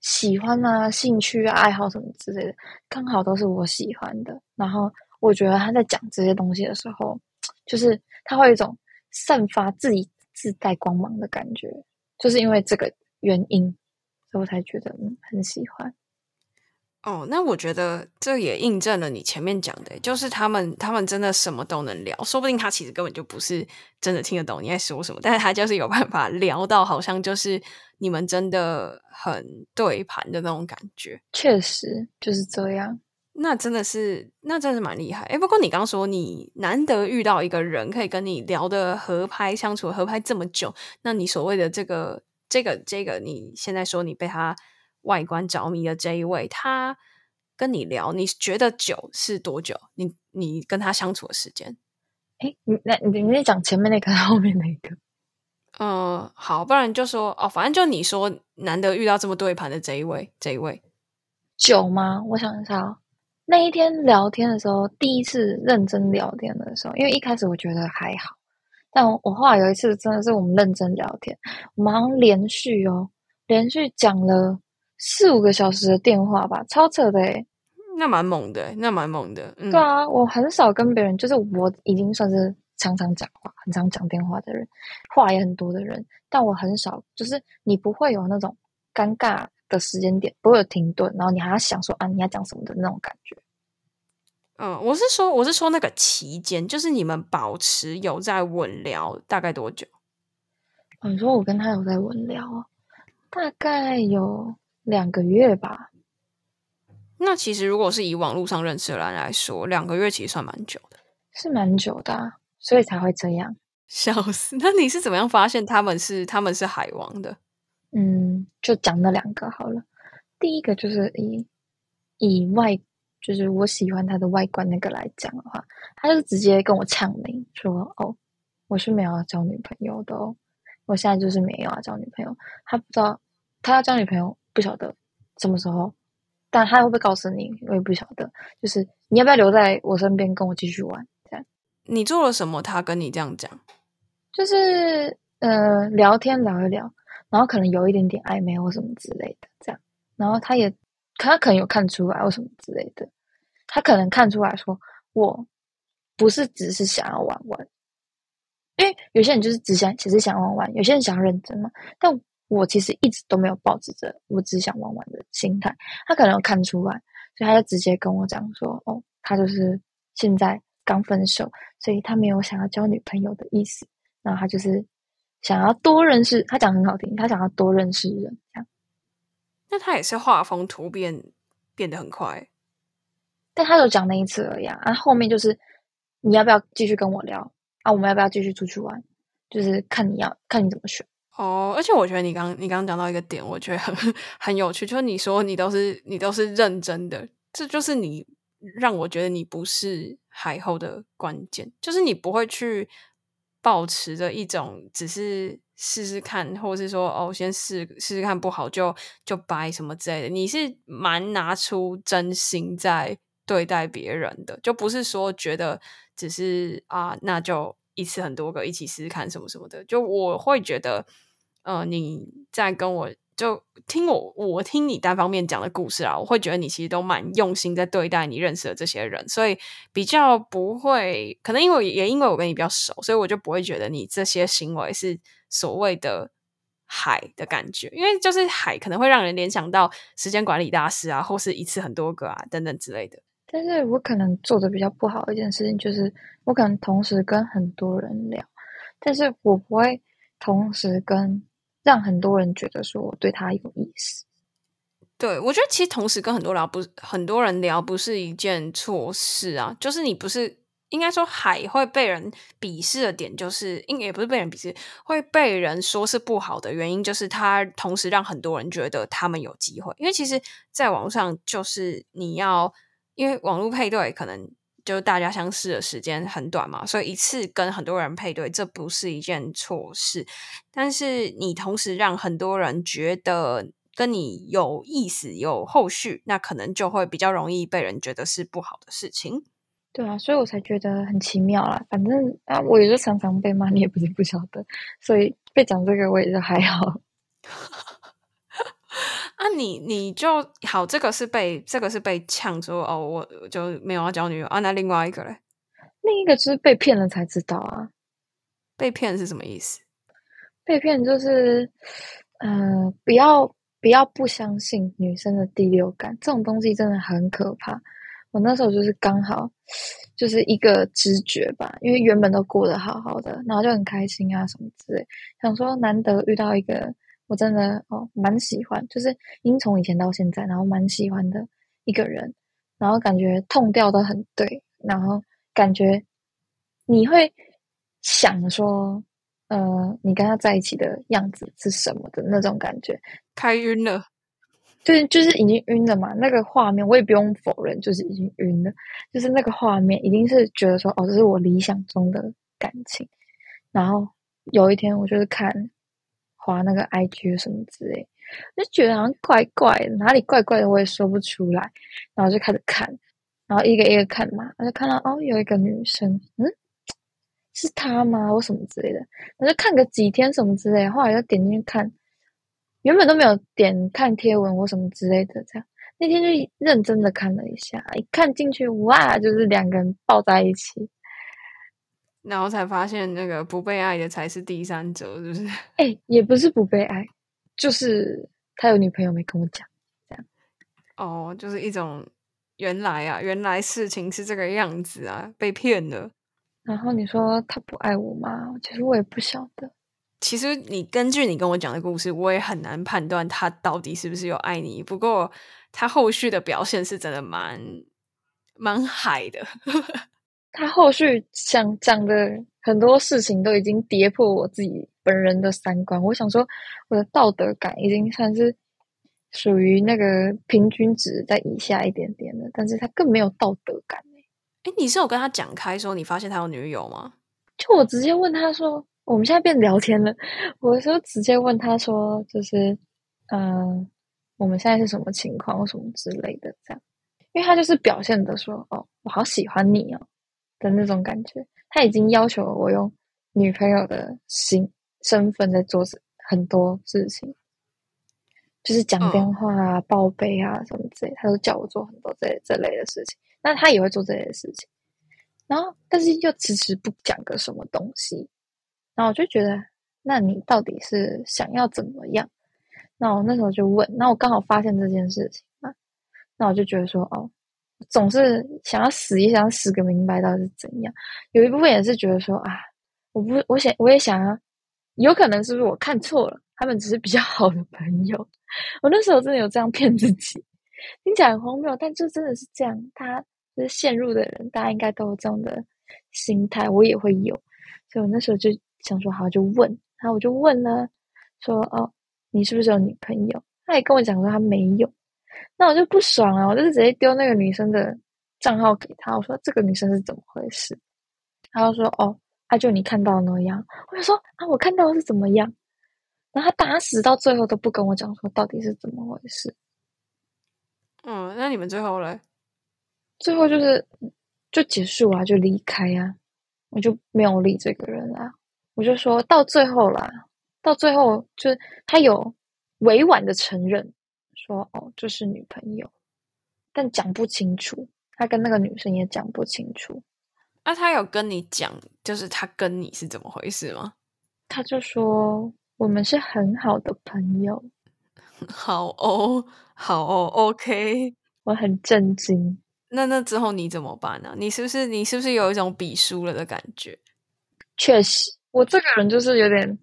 喜欢啊、兴趣啊、爱好什么之类的，刚好都是我喜欢的。然后我觉得他在讲这些东西的时候，就是他会有一种散发自己自带光芒的感觉，就是因为这个原因，所以我才觉得嗯很喜欢。哦，那我觉得这也印证了你前面讲的，就是他们他们真的什么都能聊，说不定他其实根本就不是真的听得懂你在说什么，但是他就是有办法聊到好像就是你们真的很对盘的那种感觉。确实就是这样。那真的是，那真的是蛮厉害。哎，不过你刚刚说你难得遇到一个人可以跟你聊的合拍，相处合拍这么久，那你所谓的这个这个这个，你现在说你被他。外观着迷的这一位，他跟你聊，你觉得久是多久？你你跟他相处的时间？哎，你那你你讲前面那个，后面那个？嗯，好，不然就说哦，反正就你说难得遇到这么对盘的这一位，这一位久吗？我想一下哦，那一天聊天的时候，第一次认真聊天的时候，因为一开始我觉得还好，但我我后来有一次真的是我们认真聊天，我们好像连续哦，连续讲了。四五个小时的电话吧，超扯的诶那蛮猛的，那蛮猛的。对啊，我很少跟别人，就是我已经算是常常讲话、很常讲电话的人，话也很多的人，但我很少，就是你不会有那种尴尬的时间点，不会有停顿，然后你还要想说啊你要讲什么的那种感觉。嗯，我是说，我是说那个期间，就是你们保持有在稳聊大概多久？你说我跟他有在稳聊，大概有。两个月吧，那其实如果是以网络上认识的人来说，两个月其实算蛮久的，是蛮久的，所以才会这样。笑死！那你是怎么样发现他们是他们是海王的？嗯，就讲那两个好了。第一个就是以以外，就是我喜欢他的外观那个来讲的话，他就直接跟我呛明说：“哦，我是没有要交女朋友的哦，我现在就是没有要交女朋友。”他不知道他要交女朋友。不晓得什么时候，但他会不会告诉你？我也不晓得。就是你要不要留在我身边跟我继续玩？这样你做了什么？他跟你这样讲，就是呃聊天聊一聊，然后可能有一点点暧昧或什么之类的，这样。然后他也他可能有看出来或什么之类的，他可能看出来说我不是只是想要玩玩，因为有些人就是只想只是想玩玩，有些人想要认真嘛，但。我其实一直都没有抱着我只想玩玩的心态，他可能有看出来，所以他就直接跟我讲说：“哦，他就是现在刚分手，所以他没有想要交女朋友的意思，然后他就是想要多认识。他讲很好听，他想要多认识人。这样，那他也是画风突变变得很快，但他就讲那一次而已啊。后面就是你要不要继续跟我聊啊？我们要不要继续出去玩？就是看你要看你怎么选。”哦，而且我觉得你刚你刚刚讲到一个点，我觉得很很有趣，就是你说你都是你都是认真的，这就是你让我觉得你不是海后的关键，就是你不会去保持着一种只是试试看，或者是说哦先试试试看不好就就掰什么之类的，你是蛮拿出真心在对待别人的，就不是说觉得只是啊那就一次很多个一起试试看什么什么的，就我会觉得。呃，你在跟我就听我，我听你单方面讲的故事啊，我会觉得你其实都蛮用心在对待你认识的这些人，所以比较不会，可能因为也因为我跟你比较熟，所以我就不会觉得你这些行为是所谓的海的感觉，因为就是海可能会让人联想到时间管理大师啊，或是一次很多个啊等等之类的。但是我可能做的比较不好一件事情，就是我可能同时跟很多人聊，但是我不会同时跟。让很多人觉得说我对他有意思，对我觉得其实同时跟很多聊不很多人聊不是一件错事啊。就是你不是应该说海会被人鄙视的点，就是应也不是被人鄙视，会被人说是不好的原因，就是他同时让很多人觉得他们有机会。因为其实在网络上，就是你要因为网络配对可能。就大家相识的时间很短嘛，所以一次跟很多人配对，这不是一件错事。但是你同时让很多人觉得跟你有意思、有后续，那可能就会比较容易被人觉得是不好的事情。对啊，所以我才觉得很奇妙啦。反正啊，我也是常常被骂，你也不是不晓得，所以被讲这个我也是还好。啊，你你就好，这个是被这个是被呛说哦，我就没有要交女友啊。那另外一个嘞，另一个就是被骗了才知道啊。被骗是什么意思？被骗就是，呃，不要不要不相信女生的第六感，这种东西真的很可怕。我那时候就是刚好就是一个直觉吧，因为原本都过得好好的，然后就很开心啊什么之类，想说难得遇到一个我真的哦蛮喜欢，就是因从以前到现在，然后蛮喜欢的一个人，然后感觉痛调都很对，然后感觉你会想说，呃，你跟他在一起的样子是什么的那种感觉，开晕了。对，就是已经晕了嘛。那个画面我也不用否认，就是已经晕了。就是那个画面，一定是觉得说，哦，这是我理想中的感情。然后有一天，我就是看滑那个 IG 什么之类，就觉得好像怪怪的，哪里怪怪的，我也说不出来。然后就开始看，然后一个一个看嘛，我就看到哦，有一个女生，嗯，是她吗？或什么之类的。我就看个几天什么之类，后来就点进去看。原本都没有点看贴文或什么之类的，这样那天就认真的看了一下，一看进去，哇，就是两个人抱在一起，然后才发现那个不被爱的才是第三者，是不是？哎，也不是不被爱，就是他有女朋友没跟我讲，这样。哦，就是一种原来啊，原来事情是这个样子啊，被骗了。然后你说他不爱我吗？其实我也不晓得。其实你根据你跟我讲的故事，我也很难判断他到底是不是有爱你。不过他后续的表现是真的蛮蛮海的。他后续想讲的很多事情都已经跌破我自己本人的三观。我想说，我的道德感已经算是属于那个平均值在以下一点点的，但是他更没有道德感哎，你是有跟他讲开说你发现他有女友吗？就我直接问他说。我们现在变聊天了，我就直接问他说，就是，嗯，我们现在是什么情况，或什么之类的，这样，因为他就是表现的说，哦，我好喜欢你哦的那种感觉，他已经要求我用女朋友的心身份在做很多事情，就是讲电话啊、报备啊什么之类，他都叫我做很多这这类的事情，那他也会做这类的事情，然后但是又迟迟不讲个什么东西。然后我就觉得，那你到底是想要怎么样？那我那时候就问，那我刚好发现这件事情嘛，那我就觉得说，哦，总是想要死也想死个明白，到底是怎样？有一部分也是觉得说，啊，我不，我想我也想要，有可能是不是我看错了？他们只是比较好的朋友。我那时候真的有这样骗自己，听起来很荒谬，但就真的是这样。他就是陷入的人，大家应该都有这样的心态，我也会有，所以我那时候就。想说好就问，然后我就问了，说哦，你是不是有女朋友？他也跟我讲说他没有，那我就不爽了，我就直接丢那个女生的账号给他，我说这个女生是怎么回事？他就说哦，他就你看到那样，我就说啊，我看到是怎么样？然后他打死到最后都不跟我讲说到底是怎么回事。嗯，那你们最后嘞？最后就是就结束啊，就离开啊，我就没有理这个人啊。我就说到最后啦，到最后就是他有委婉的承认说哦，这是女朋友，但讲不清楚，他跟那个女生也讲不清楚。那他有跟你讲，就是他跟你是怎么回事吗？他就说我们是很好的朋友。好哦，好哦，OK，我很震惊。那那之后你怎么办呢？你是不是你是不是有一种比输了的感觉？确实。我这个人就是有点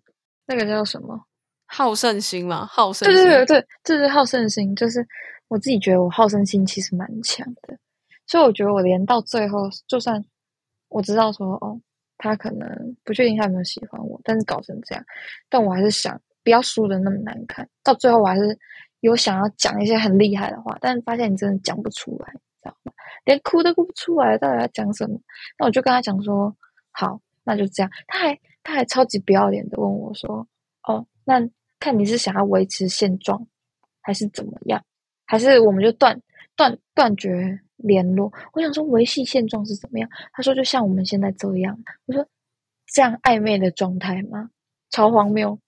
那个叫什么好胜心嘛，好胜对对对对，这是好胜心，就是我自己觉得我好胜心其实蛮强的，所以我觉得我连到最后，就算我知道说哦，他可能不确定他有没有喜欢我，但是搞成这样，但我还是想不要输的那么难看，到最后我还是有想要讲一些很厉害的话，但是发现你真的讲不出来，知道吗？连哭都哭不出来，到底要讲什么？那我就跟他讲说，好，那就这样，他还。他还超级不要脸的问我说：“哦，那看你是想要维持现状，还是怎么样？还是我们就断断断绝联络？”我想说维系现状是怎么样？他说：“就像我们现在这样。”我说：“这样暧昧的状态吗？超荒谬！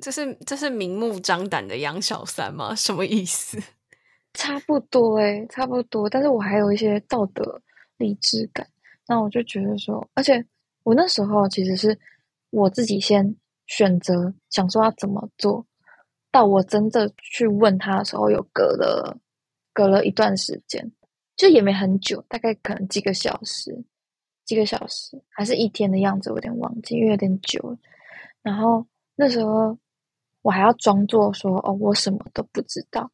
这是这是明目张胆的养小三吗？什么意思？差不多诶，差不多。但是我还有一些道德理智感，那我就觉得说，而且。”我那时候其实是我自己先选择想说要怎么做，到我真正去问他的时候，有隔了隔了一段时间，就也没很久，大概可能几个小时，几个小时还是一天的样子，有点忘记，因为有点久了。然后那时候我还要装作说哦，我什么都不知道。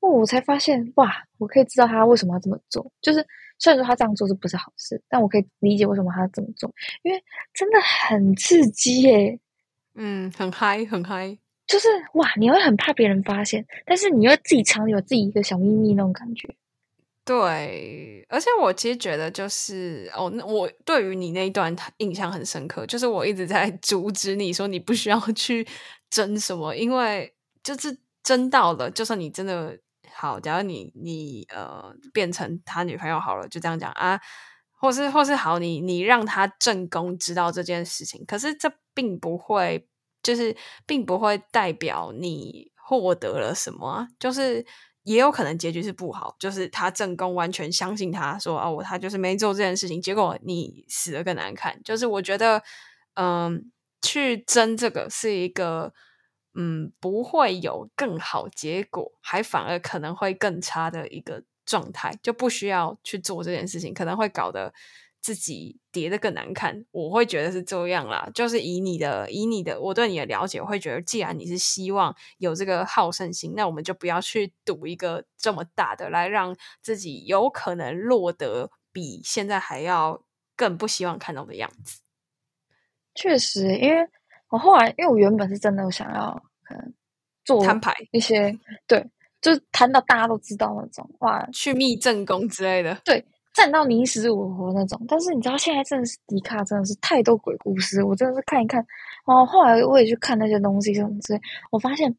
哦，我才发现哇，我可以知道他为什么要这么做。就是虽然说他这样做是不是好事，但我可以理解为什么他这么做，因为真的很刺激耶。嗯，很嗨，很嗨。就是哇，你会很怕别人发现，但是你又自己藏有自己一个小秘密那种感觉。对，而且我其实觉得就是哦，那我对于你那一段印象很深刻，就是我一直在 阻止你说你不需要去争什么，因为就是争到了，就算你真的好，假如你你呃变成他女朋友好了，就这样讲啊，或是或是好，你你让他正宫知道这件事情，可是这并不会，就是并不会代表你获得了什么，就是。也有可能结局是不好，就是他正宫完全相信他说哦，他就是没做这件事情，结果你死的更难看。就是我觉得，嗯，去争这个是一个，嗯，不会有更好结果，还反而可能会更差的一个状态，就不需要去做这件事情，可能会搞得。自己叠的更难看，我会觉得是这样啦。就是以你的以你的我对你的了解，我会觉得，既然你是希望有这个好胜心，那我们就不要去赌一个这么大的，来让自己有可能落得比现在还要更不希望看到的样子。确实，因为我后来，因为我原本是真的想要可能做摊牌一些，对，就是摊到大家都知道那种，哇，去密正宫之类的，对。战到你死我活那种，但是你知道现在真的是迪卡，真的是太多鬼故事，我真的是看一看。哦，后来我也去看那些东西什么之类，我发现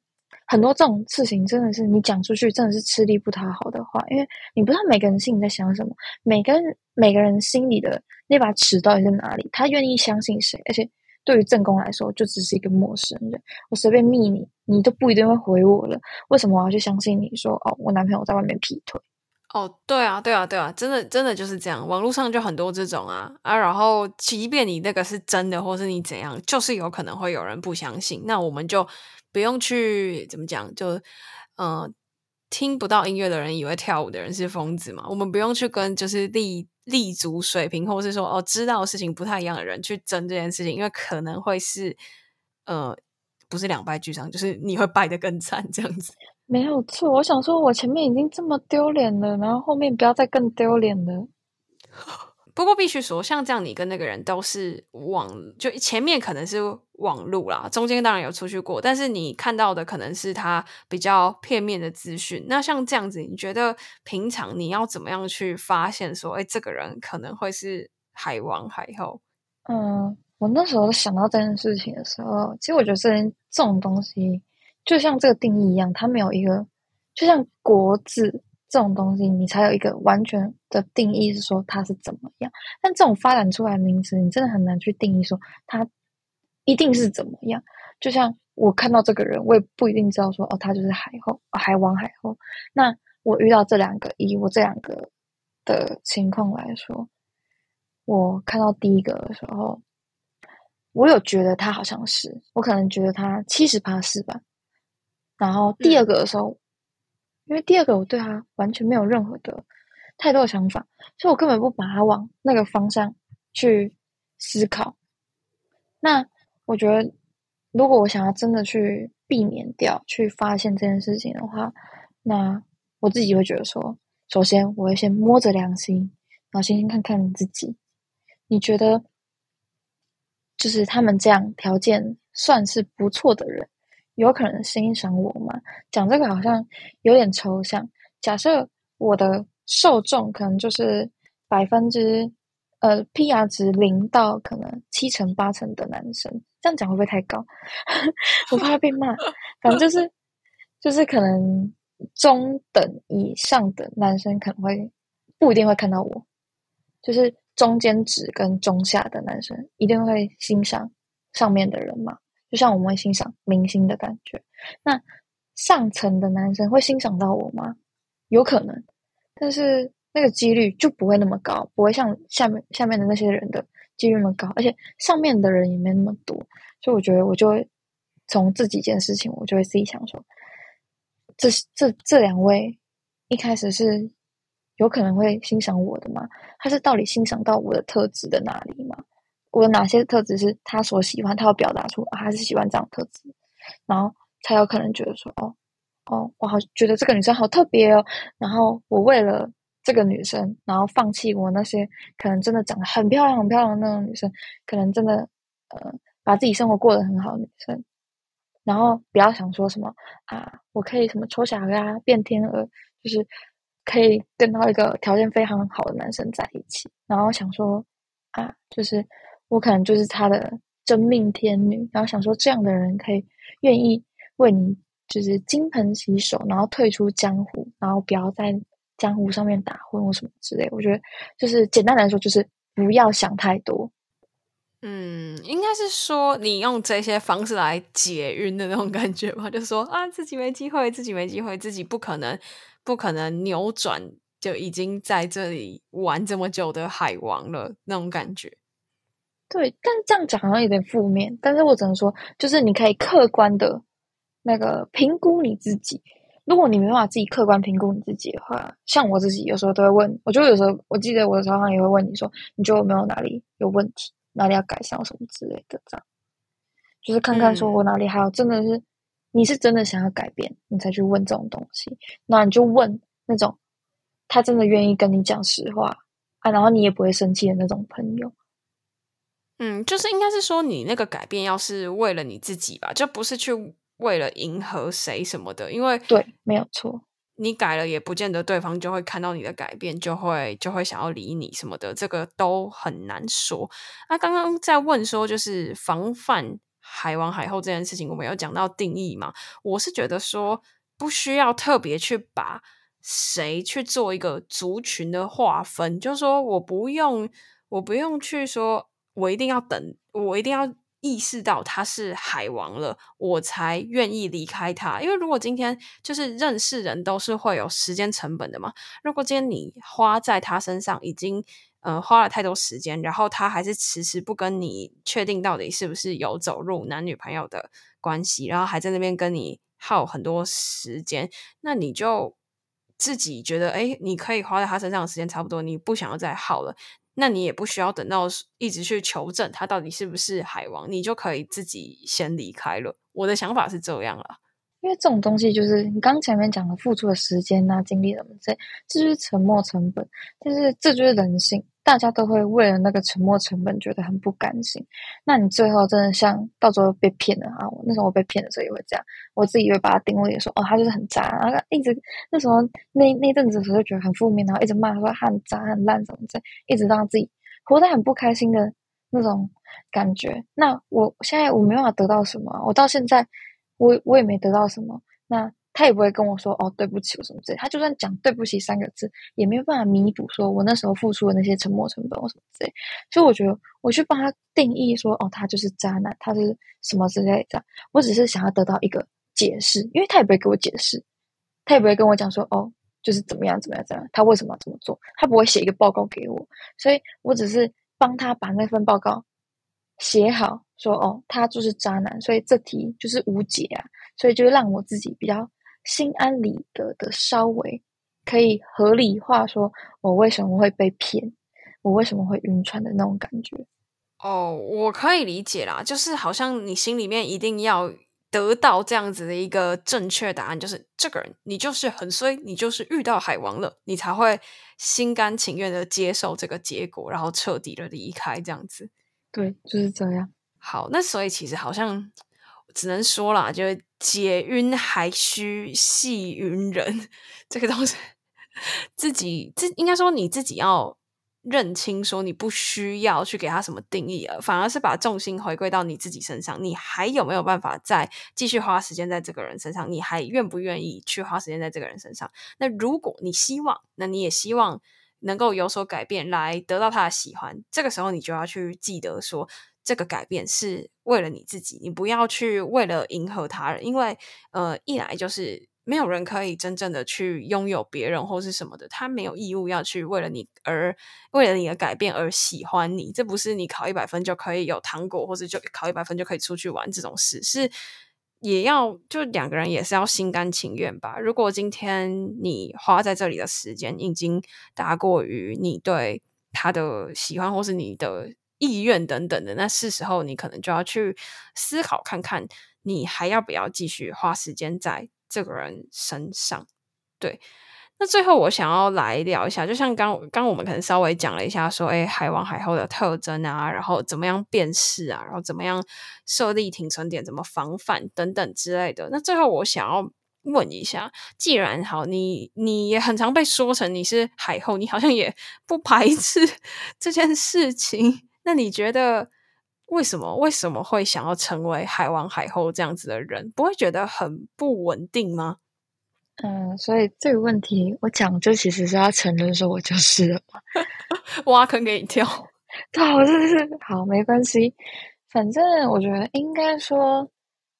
很多这种事情真的是你讲出去真的是吃力不讨好的话，因为你不知道每个人心里在想什么，每个人每个人心里的那把尺到底在哪里，他愿意相信谁？而且对于正宫来说，就只是一个陌生人，我随便密你，你都不一定会回我了。为什么我要去相信你说哦，我男朋友在外面劈腿？哦，对啊，对啊，对啊，真的，真的就是这样。网络上就很多这种啊啊，然后即便你那个是真的，或是你怎样，就是有可能会有人不相信。那我们就不用去怎么讲，就嗯，听不到音乐的人以为跳舞的人是疯子嘛。我们不用去跟就是立立足水平，或是说哦知道事情不太一样的人去争这件事情，因为可能会是呃不是两败俱伤，就是你会败得更惨这样子。没有错，我想说，我前面已经这么丢脸了，然后后面不要再更丢脸了。不过必须说，像这样，你跟那个人都是网，就前面可能是网路啦，中间当然有出去过，但是你看到的可能是他比较片面的资讯。那像这样子，你觉得平常你要怎么样去发现说，哎，这个人可能会是海王海后？嗯，我那时候想到这件事情的时候，其实我觉得这这种东西。就像这个定义一样，它没有一个，就像国字这种东西，你才有一个完全的定义，是说它是怎么样。但这种发展出来的名词，你真的很难去定义说它一定是怎么样。就像我看到这个人，我也不一定知道说哦，他就是海后、海王、海后。那我遇到这两个，以我这两个的情况来说，我看到第一个的时候，我有觉得他好像是，我可能觉得他七十八是吧。然后第二个的时候，因为第二个我对他完全没有任何的太多的想法，所以我根本不把他往那个方向去思考。那我觉得，如果我想要真的去避免掉、去发现这件事情的话，那我自己会觉得说，首先我会先摸着良心，然后先先看看你自己，你觉得就是他们这样条件算是不错的人。有可能欣赏我吗？讲这个好像有点抽象。假设我的受众可能就是百分之呃 PR 值零到可能七成八成的男生，这样讲会不会太高？我怕被骂。反正就是就是可能中等以上的男生可能会不一定会看到我，就是中间值跟中下的男生一定会欣赏上面的人嘛。就像我们会欣赏明星的感觉，那上层的男生会欣赏到我吗？有可能，但是那个几率就不会那么高，不会像下面下面的那些人的几率那么高，而且上面的人也没那么多，所以我觉得我就会从这几件事情，我就会自己想说，这这这两位一开始是有可能会欣赏我的吗？他是到底欣赏到我的特质的哪里吗？我有哪些特质是他所喜欢，他要表达出他是喜欢这样特质，然后才有可能觉得说，哦哦，我好觉得这个女生好特别哦，然后我为了这个女生，然后放弃我那些可能真的长得很漂亮、很漂亮的那种女生，可能真的呃把自己生活过得很好的女生，然后不要想说什么啊，我可以什么丑小鸭变天鹅，就是可以跟到一个条件非常好的男生在一起，然后想说啊，就是我可能就是他的真命天女，然后想说这样的人可以愿意为你就是金盆洗手，然后退出江湖，然后不要在江湖上面打混或什么之类。我觉得就是简单来说，就是不要想太多。嗯，应该是说你用这些方式来解晕的那种感觉吧，就说啊自己没机会，自己没机会，自己不可能，不可能扭转就已经在这里玩这么久的海王了那种感觉。对，但是这样讲好像有点负面。但是我只能说，就是你可以客观的那个评估你自己。如果你没办法自己客观评估你自己的话，像我自己有时候都会问，我就有时候我记得我的常常也会问你说，你觉得我没有哪里有问题？哪里要改善什么之类的，这样就是看看说我哪里还有真的是你是真的想要改变，你才去问这种东西。那你就问那种他真的愿意跟你讲实话啊，然后你也不会生气的那种朋友。嗯，就是应该是说你那个改变要是为了你自己吧，就不是去为了迎合谁什么的，因为对，没有错。你改了也不见得对方就会看到你的改变，就会就会想要理你什么的，这个都很难说。那刚刚在问说，就是防范海王海后这件事情，我们有讲到定义嘛？我是觉得说不需要特别去把谁去做一个族群的划分，就是说我不用，我不用去说，我一定要等，我一定要。意识到他是海王了，我才愿意离开他。因为如果今天就是认识人都是会有时间成本的嘛。如果今天你花在他身上已经呃花了太多时间，然后他还是迟迟不跟你确定到底是不是有走入男女朋友的关系，然后还在那边跟你耗很多时间，那你就自己觉得哎，你可以花在他身上的时间差不多，你不想要再耗了。那你也不需要等到一直去求证他到底是不是海王，你就可以自己先离开了。我的想法是这样了，因为这种东西就是你刚前面讲的付出的时间啊、精力什么这，这就是沉没成本。但是这就是人性，大家都会为了那个沉没成本觉得很不甘心。那你最后真的像到时候被骗了啊？那时候我被骗的时候也会这样，我自己会把他定位说哦，他就是很渣，然后一直那时候那那阵子的时候就觉得很负面，然后一直骂他说他很渣、很烂什么这，一直让自己活得很不开心的那种感觉。那我现在我没办法得到什么，我到现在我我也没得到什么。那他也不会跟我说哦对不起什么之类，他就算讲对不起三个字，也没有办法弥补说我那时候付出的那些沉没成本或什么之类。所以我觉得我去帮他定义说哦他就是渣男，他是什么之类的，我只是想要得到一个解释，因为他也不会给我解释，他也不会跟我讲说哦就是怎么样怎么样怎样，他为什么要这么做，他不会写一个报告给我，所以我只是帮他把那份报告写好，说哦他就是渣男，所以这题就是无解啊，所以就让我自己比较。心安理得的，稍微可以合理化，说我为什么会被骗，我为什么会晕船的那种感觉。哦，我可以理解啦，就是好像你心里面一定要得到这样子的一个正确答案，就是这个人你就是很衰，你就是遇到海王了，你才会心甘情愿的接受这个结果，然后彻底的离开这样子。对，就是这样。好，那所以其实好像。只能说啦，就是解晕还需系云人这个东西，自己自应该说你自己要认清，说你不需要去给他什么定义了，反而是把重心回归到你自己身上。你还有没有办法再继续花时间在这个人身上？你还愿不愿意去花时间在这个人身上？那如果你希望，那你也希望能够有所改变，来得到他的喜欢。这个时候，你就要去记得说。这个改变是为了你自己，你不要去为了迎合他人，因为呃，一来就是没有人可以真正的去拥有别人或是什么的，他没有义务要去为了你而为了你的改变而喜欢你，这不是你考一百分就可以有糖果，或者就考一百分就可以出去玩这种事，是也要就两个人也是要心甘情愿吧。如果今天你花在这里的时间已经大过于你对他的喜欢或是你的意愿等等的，那是时候你可能就要去思考看看，你还要不要继续花时间在这个人身上？对。那最后我想要来聊一下，就像刚刚我们可能稍微讲了一下，说哎，海王海后的特征啊，然后怎么样辨识啊，然后怎么样设立停损点，怎么防范等等之类的。那最后我想要问一下，既然好，你你也很常被说成你是海后，你好像也不排斥 这件事情，那你觉得为什么为什么会想要成为海王海后这样子的人，不会觉得很不稳定吗？嗯，所以这个问题我讲，就其实是要承认说我就是了嘛，挖坑给你跳，对，我是是好，没关系，反正我觉得应该说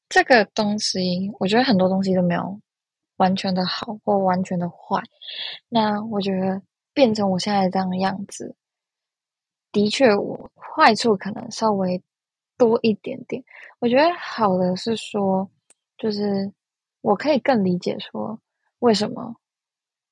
这个东西，我觉得很多东西都没有完全的好或完全的坏，那我觉得变成我现在这样的样子，的确我坏处可能稍微多一点点，我觉得好的是说，就是我可以更理解说。为什么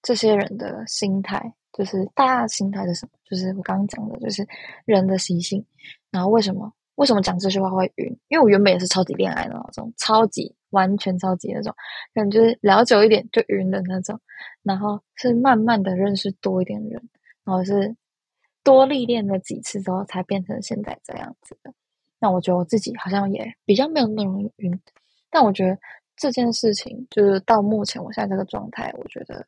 这些人的心态，就是大家心态是什么？就是我刚刚讲的，就是人的习性。然后为什么为什么讲这句话会晕？因为我原本也是超级恋爱的那种，超级完全超级那种，可能就是聊久一点就晕的那种。然后是慢慢的认识多一点人，然后是多历练了几次之后，才变成现在这样子的。那我觉得我自己好像也比较没有那么容易晕，但我觉得。这件事情就是到目前我现在这个状态，我觉得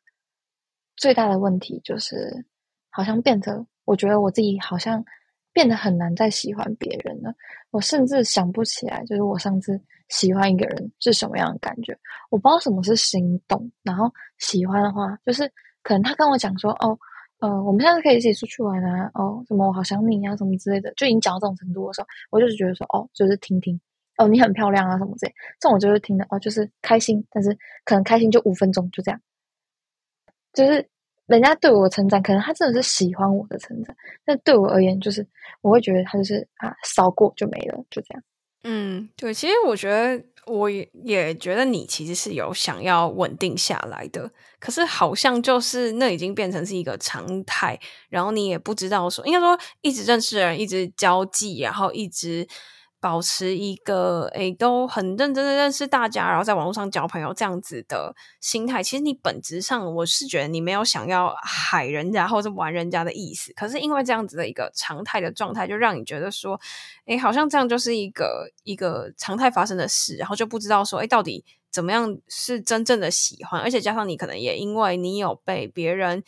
最大的问题就是，好像变得，我觉得我自己好像变得很难再喜欢别人了。我甚至想不起来，就是我上次喜欢一个人是什么样的感觉。我不知道什么是心动，然后喜欢的话，就是可能他跟我讲说，哦，呃，我们现在可以一起出去玩啊，哦，什么我好想你啊，什么之类的，就已经讲到这种程度的时候，我就是觉得说，哦，就是听听。哦，你很漂亮啊，什么之类，这种我就是听的哦，就是开心，但是可能开心就五分钟，就这样。就是人家对我的称赞，可能他真的是喜欢我的称赞，但对我而言，就是我会觉得他就是啊，扫过就没了，就这样。嗯，对，其实我觉得我也也觉得你其实是有想要稳定下来的，可是好像就是那已经变成是一个常态，然后你也不知道说，应该说一直认识人，一直交际，然后一直。保持一个诶，都很认真的认识大家，然后在网络上交朋友这样子的心态，其实你本质上我是觉得你没有想要害人家或者玩人家的意思，可是因为这样子的一个常态的状态，就让你觉得说，诶，好像这样就是一个一个常态发生的事，然后就不知道说，诶，到底怎么样是真正的喜欢，而且加上你可能也因为你有被别人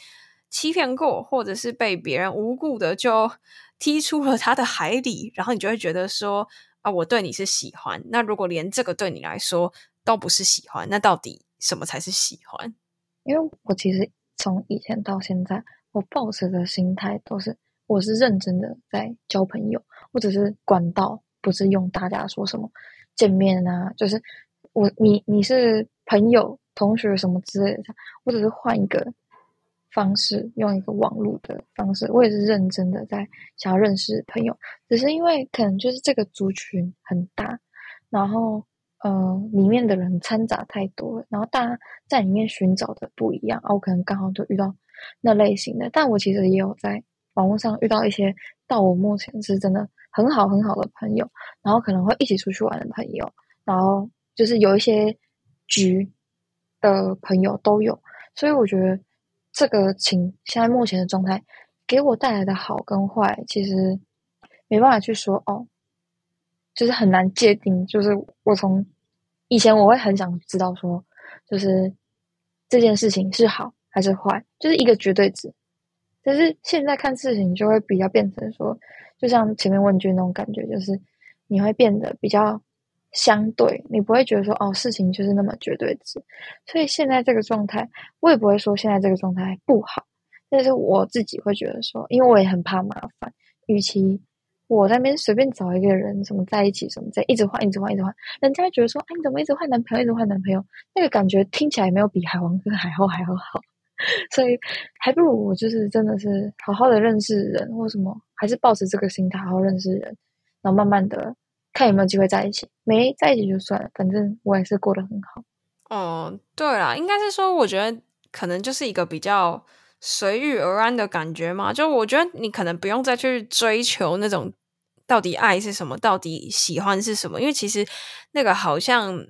欺骗过，或者是被别人无故的就。踢出了他的海里，然后你就会觉得说啊，我对你是喜欢。那如果连这个对你来说都不是喜欢，那到底什么才是喜欢？因为我其实从以前到现在，我抱持的心态都是我是认真的在交朋友，我只是管道，不是用大家说什么见面啊，就是我你你是朋友、同学什么之类的，我只是换一个。方式用一个网络的方式，我也是认真的在想要认识朋友，只是因为可能就是这个族群很大，然后嗯，里面的人掺杂太多了，然后大家在里面寻找的不一样，啊，我可能刚好就遇到那类型的，但我其实也有在网络上遇到一些到我目前是真的很好很好的朋友，然后可能会一起出去玩的朋友，然后就是有一些局的朋友都有，所以我觉得。这个情现在目前的状态给我带来的好跟坏，其实没办法去说哦，就是很难界定。就是我从以前我会很想知道说，就是这件事情是好还是坏，就是一个绝对值。但是现在看事情就会比较变成说，就像前面问句那种感觉，就是你会变得比较。相对，你不会觉得说哦，事情就是那么绝对值。所以现在这个状态，我也不会说现在这个状态不好。但是我自己会觉得说，因为我也很怕麻烦，与其我在那边随便找一个人什么在一起什么在一直换一直换一直换，人家会觉得说，哎，你怎么一直换男朋友一直换男朋友？那个感觉听起来没有比海王跟海后还要好。所以还不如我就是真的是好好的认识人或什么，还是保持这个心态好好认识人，然后慢慢的。看有没有机会在一起，没在一起就算了，反正我也是过得很好。哦，对啦，应该是说，我觉得可能就是一个比较随遇而安的感觉嘛。就我觉得你可能不用再去追求那种到底爱是什么，到底喜欢是什么，因为其实那个好像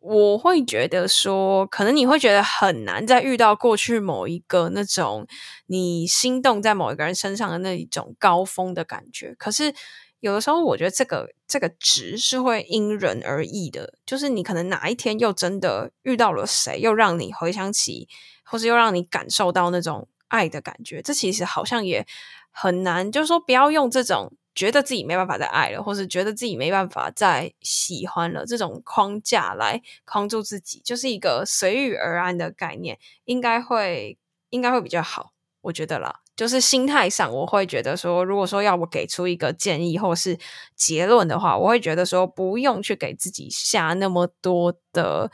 我会觉得说，可能你会觉得很难再遇到过去某一个那种你心动在某一个人身上的那一种高峰的感觉，可是。有的时候，我觉得这个这个值是会因人而异的。就是你可能哪一天又真的遇到了谁，又让你回想起，或是又让你感受到那种爱的感觉，这其实好像也很难。就是说，不要用这种觉得自己没办法再爱了，或是觉得自己没办法再喜欢了这种框架来框住自己，就是一个随遇而安的概念，应该会应该会比较好，我觉得啦。就是心态上，我会觉得说，如果说要我给出一个建议或是结论的话，我会觉得说，不用去给自己下那么多的，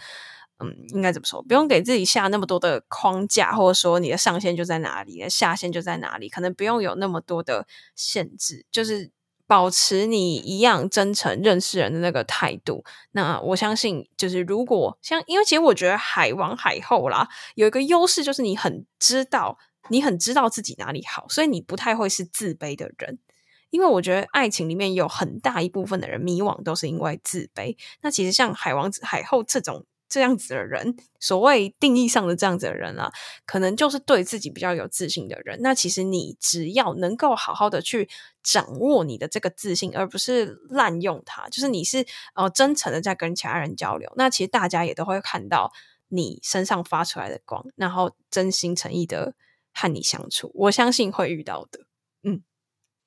嗯，应该怎么说？不用给自己下那么多的框架，或者说你的上限就在哪里，下限就在哪里，可能不用有那么多的限制，就是保持你一样真诚认识人的那个态度。那我相信，就是如果像，因为其实我觉得海王海后啦，有一个优势就是你很知道。你很知道自己哪里好，所以你不太会是自卑的人。因为我觉得爱情里面有很大一部分的人迷惘，都是因为自卑。那其实像海王子、海后这种这样子的人，所谓定义上的这样子的人啊，可能就是对自己比较有自信的人。那其实你只要能够好好的去掌握你的这个自信，而不是滥用它，就是你是呃真诚的在跟其他人交流，那其实大家也都会看到你身上发出来的光，然后真心诚意的。和你相处，我相信会遇到的。嗯，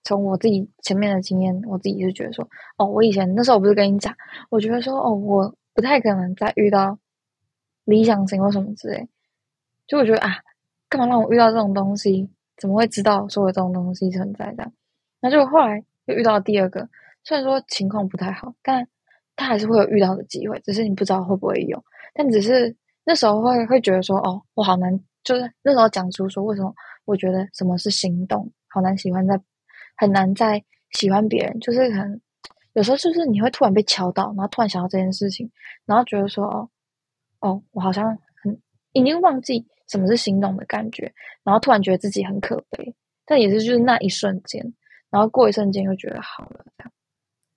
从我自己前面的经验，我自己就觉得说，哦，我以前那时候我不是跟你讲，我觉得说，哦，我不太可能再遇到理想型或什么之类，就我觉得啊，干嘛让我遇到这种东西？怎么会知道说有这种东西存在？这样，那就后来又遇到第二个，虽然说情况不太好，但他还是会有遇到的机会，只是你不知道会不会有。但只是那时候会会觉得说，哦，我好难。就是那时候讲出说，为什么我觉得什么是心动，好难喜欢，在很难在喜欢别人，就是很有时候就是你会突然被敲到，然后突然想到这件事情，然后觉得说哦哦，我好像很已经忘记什么是心动的感觉，然后突然觉得自己很可悲，但也是就是那一瞬间，然后过一瞬间又觉得好了这样。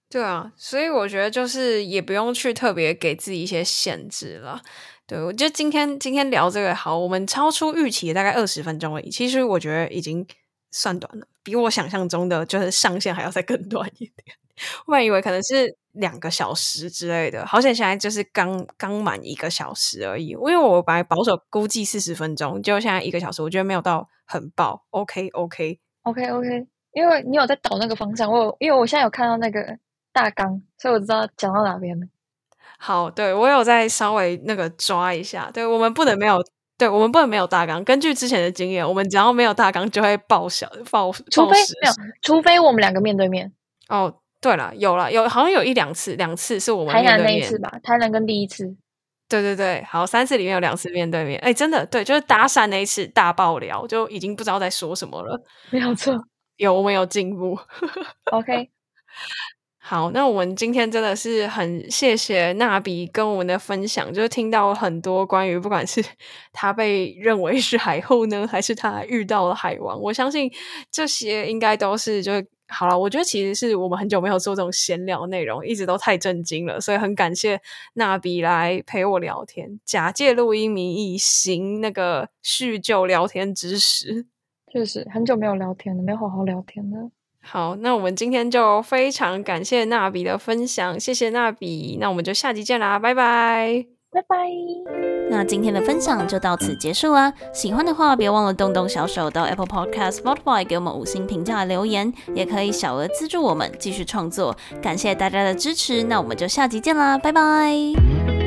对啊，所以我觉得就是也不用去特别给自己一些限制了。对，我觉得今天今天聊这个好，我们超出预期大概二十分钟而已。其实我觉得已经算短了，比我想象中的就是上限还要再更短一点。我本来以为可能是两个小时之类的，好像现在就是刚刚满一个小时而已。因为我本来保守估计四十分钟，就现在一个小时，我觉得没有到很爆。OK OK OK OK，因为你有在导那个方向，我有因为我现在有看到那个大纲，所以我知道讲到哪边了。好，对我有在稍微那个抓一下，对我们不能没有，对我们不能没有大纲。根据之前的经验，我们只要没有大纲就会爆小爆，除非没有，除非我们两个面对面。哦，对了，有了，有好像有一两次，两次是我们台南那一次吧，台南跟第一次。对对对，好，三次里面有两次面对面，哎，真的对，就是搭讪那一次大爆聊，就已经不知道在说什么了。没有错，有我们有进步。OK。好，那我们今天真的是很谢谢娜比跟我们的分享，就是听到很多关于不管是 他被认为是海后呢，还是他遇到了海王，我相信这些应该都是就好了。我觉得其实是我们很久没有做这种闲聊内容，一直都太震惊了，所以很感谢娜比来陪我聊天，假借录音名义行那个叙旧聊天之实。确实很久没有聊天了，没有好好聊天了。好，那我们今天就非常感谢娜比的分享，谢谢娜比，那我们就下集见啦，拜拜，拜拜。那今天的分享就到此结束啦，喜欢的话别忘了动动小手到 Apple Podcast、Spotify 给我们五星评价留言，也可以小额资助我们继续创作，感谢大家的支持，那我们就下集见啦，拜拜。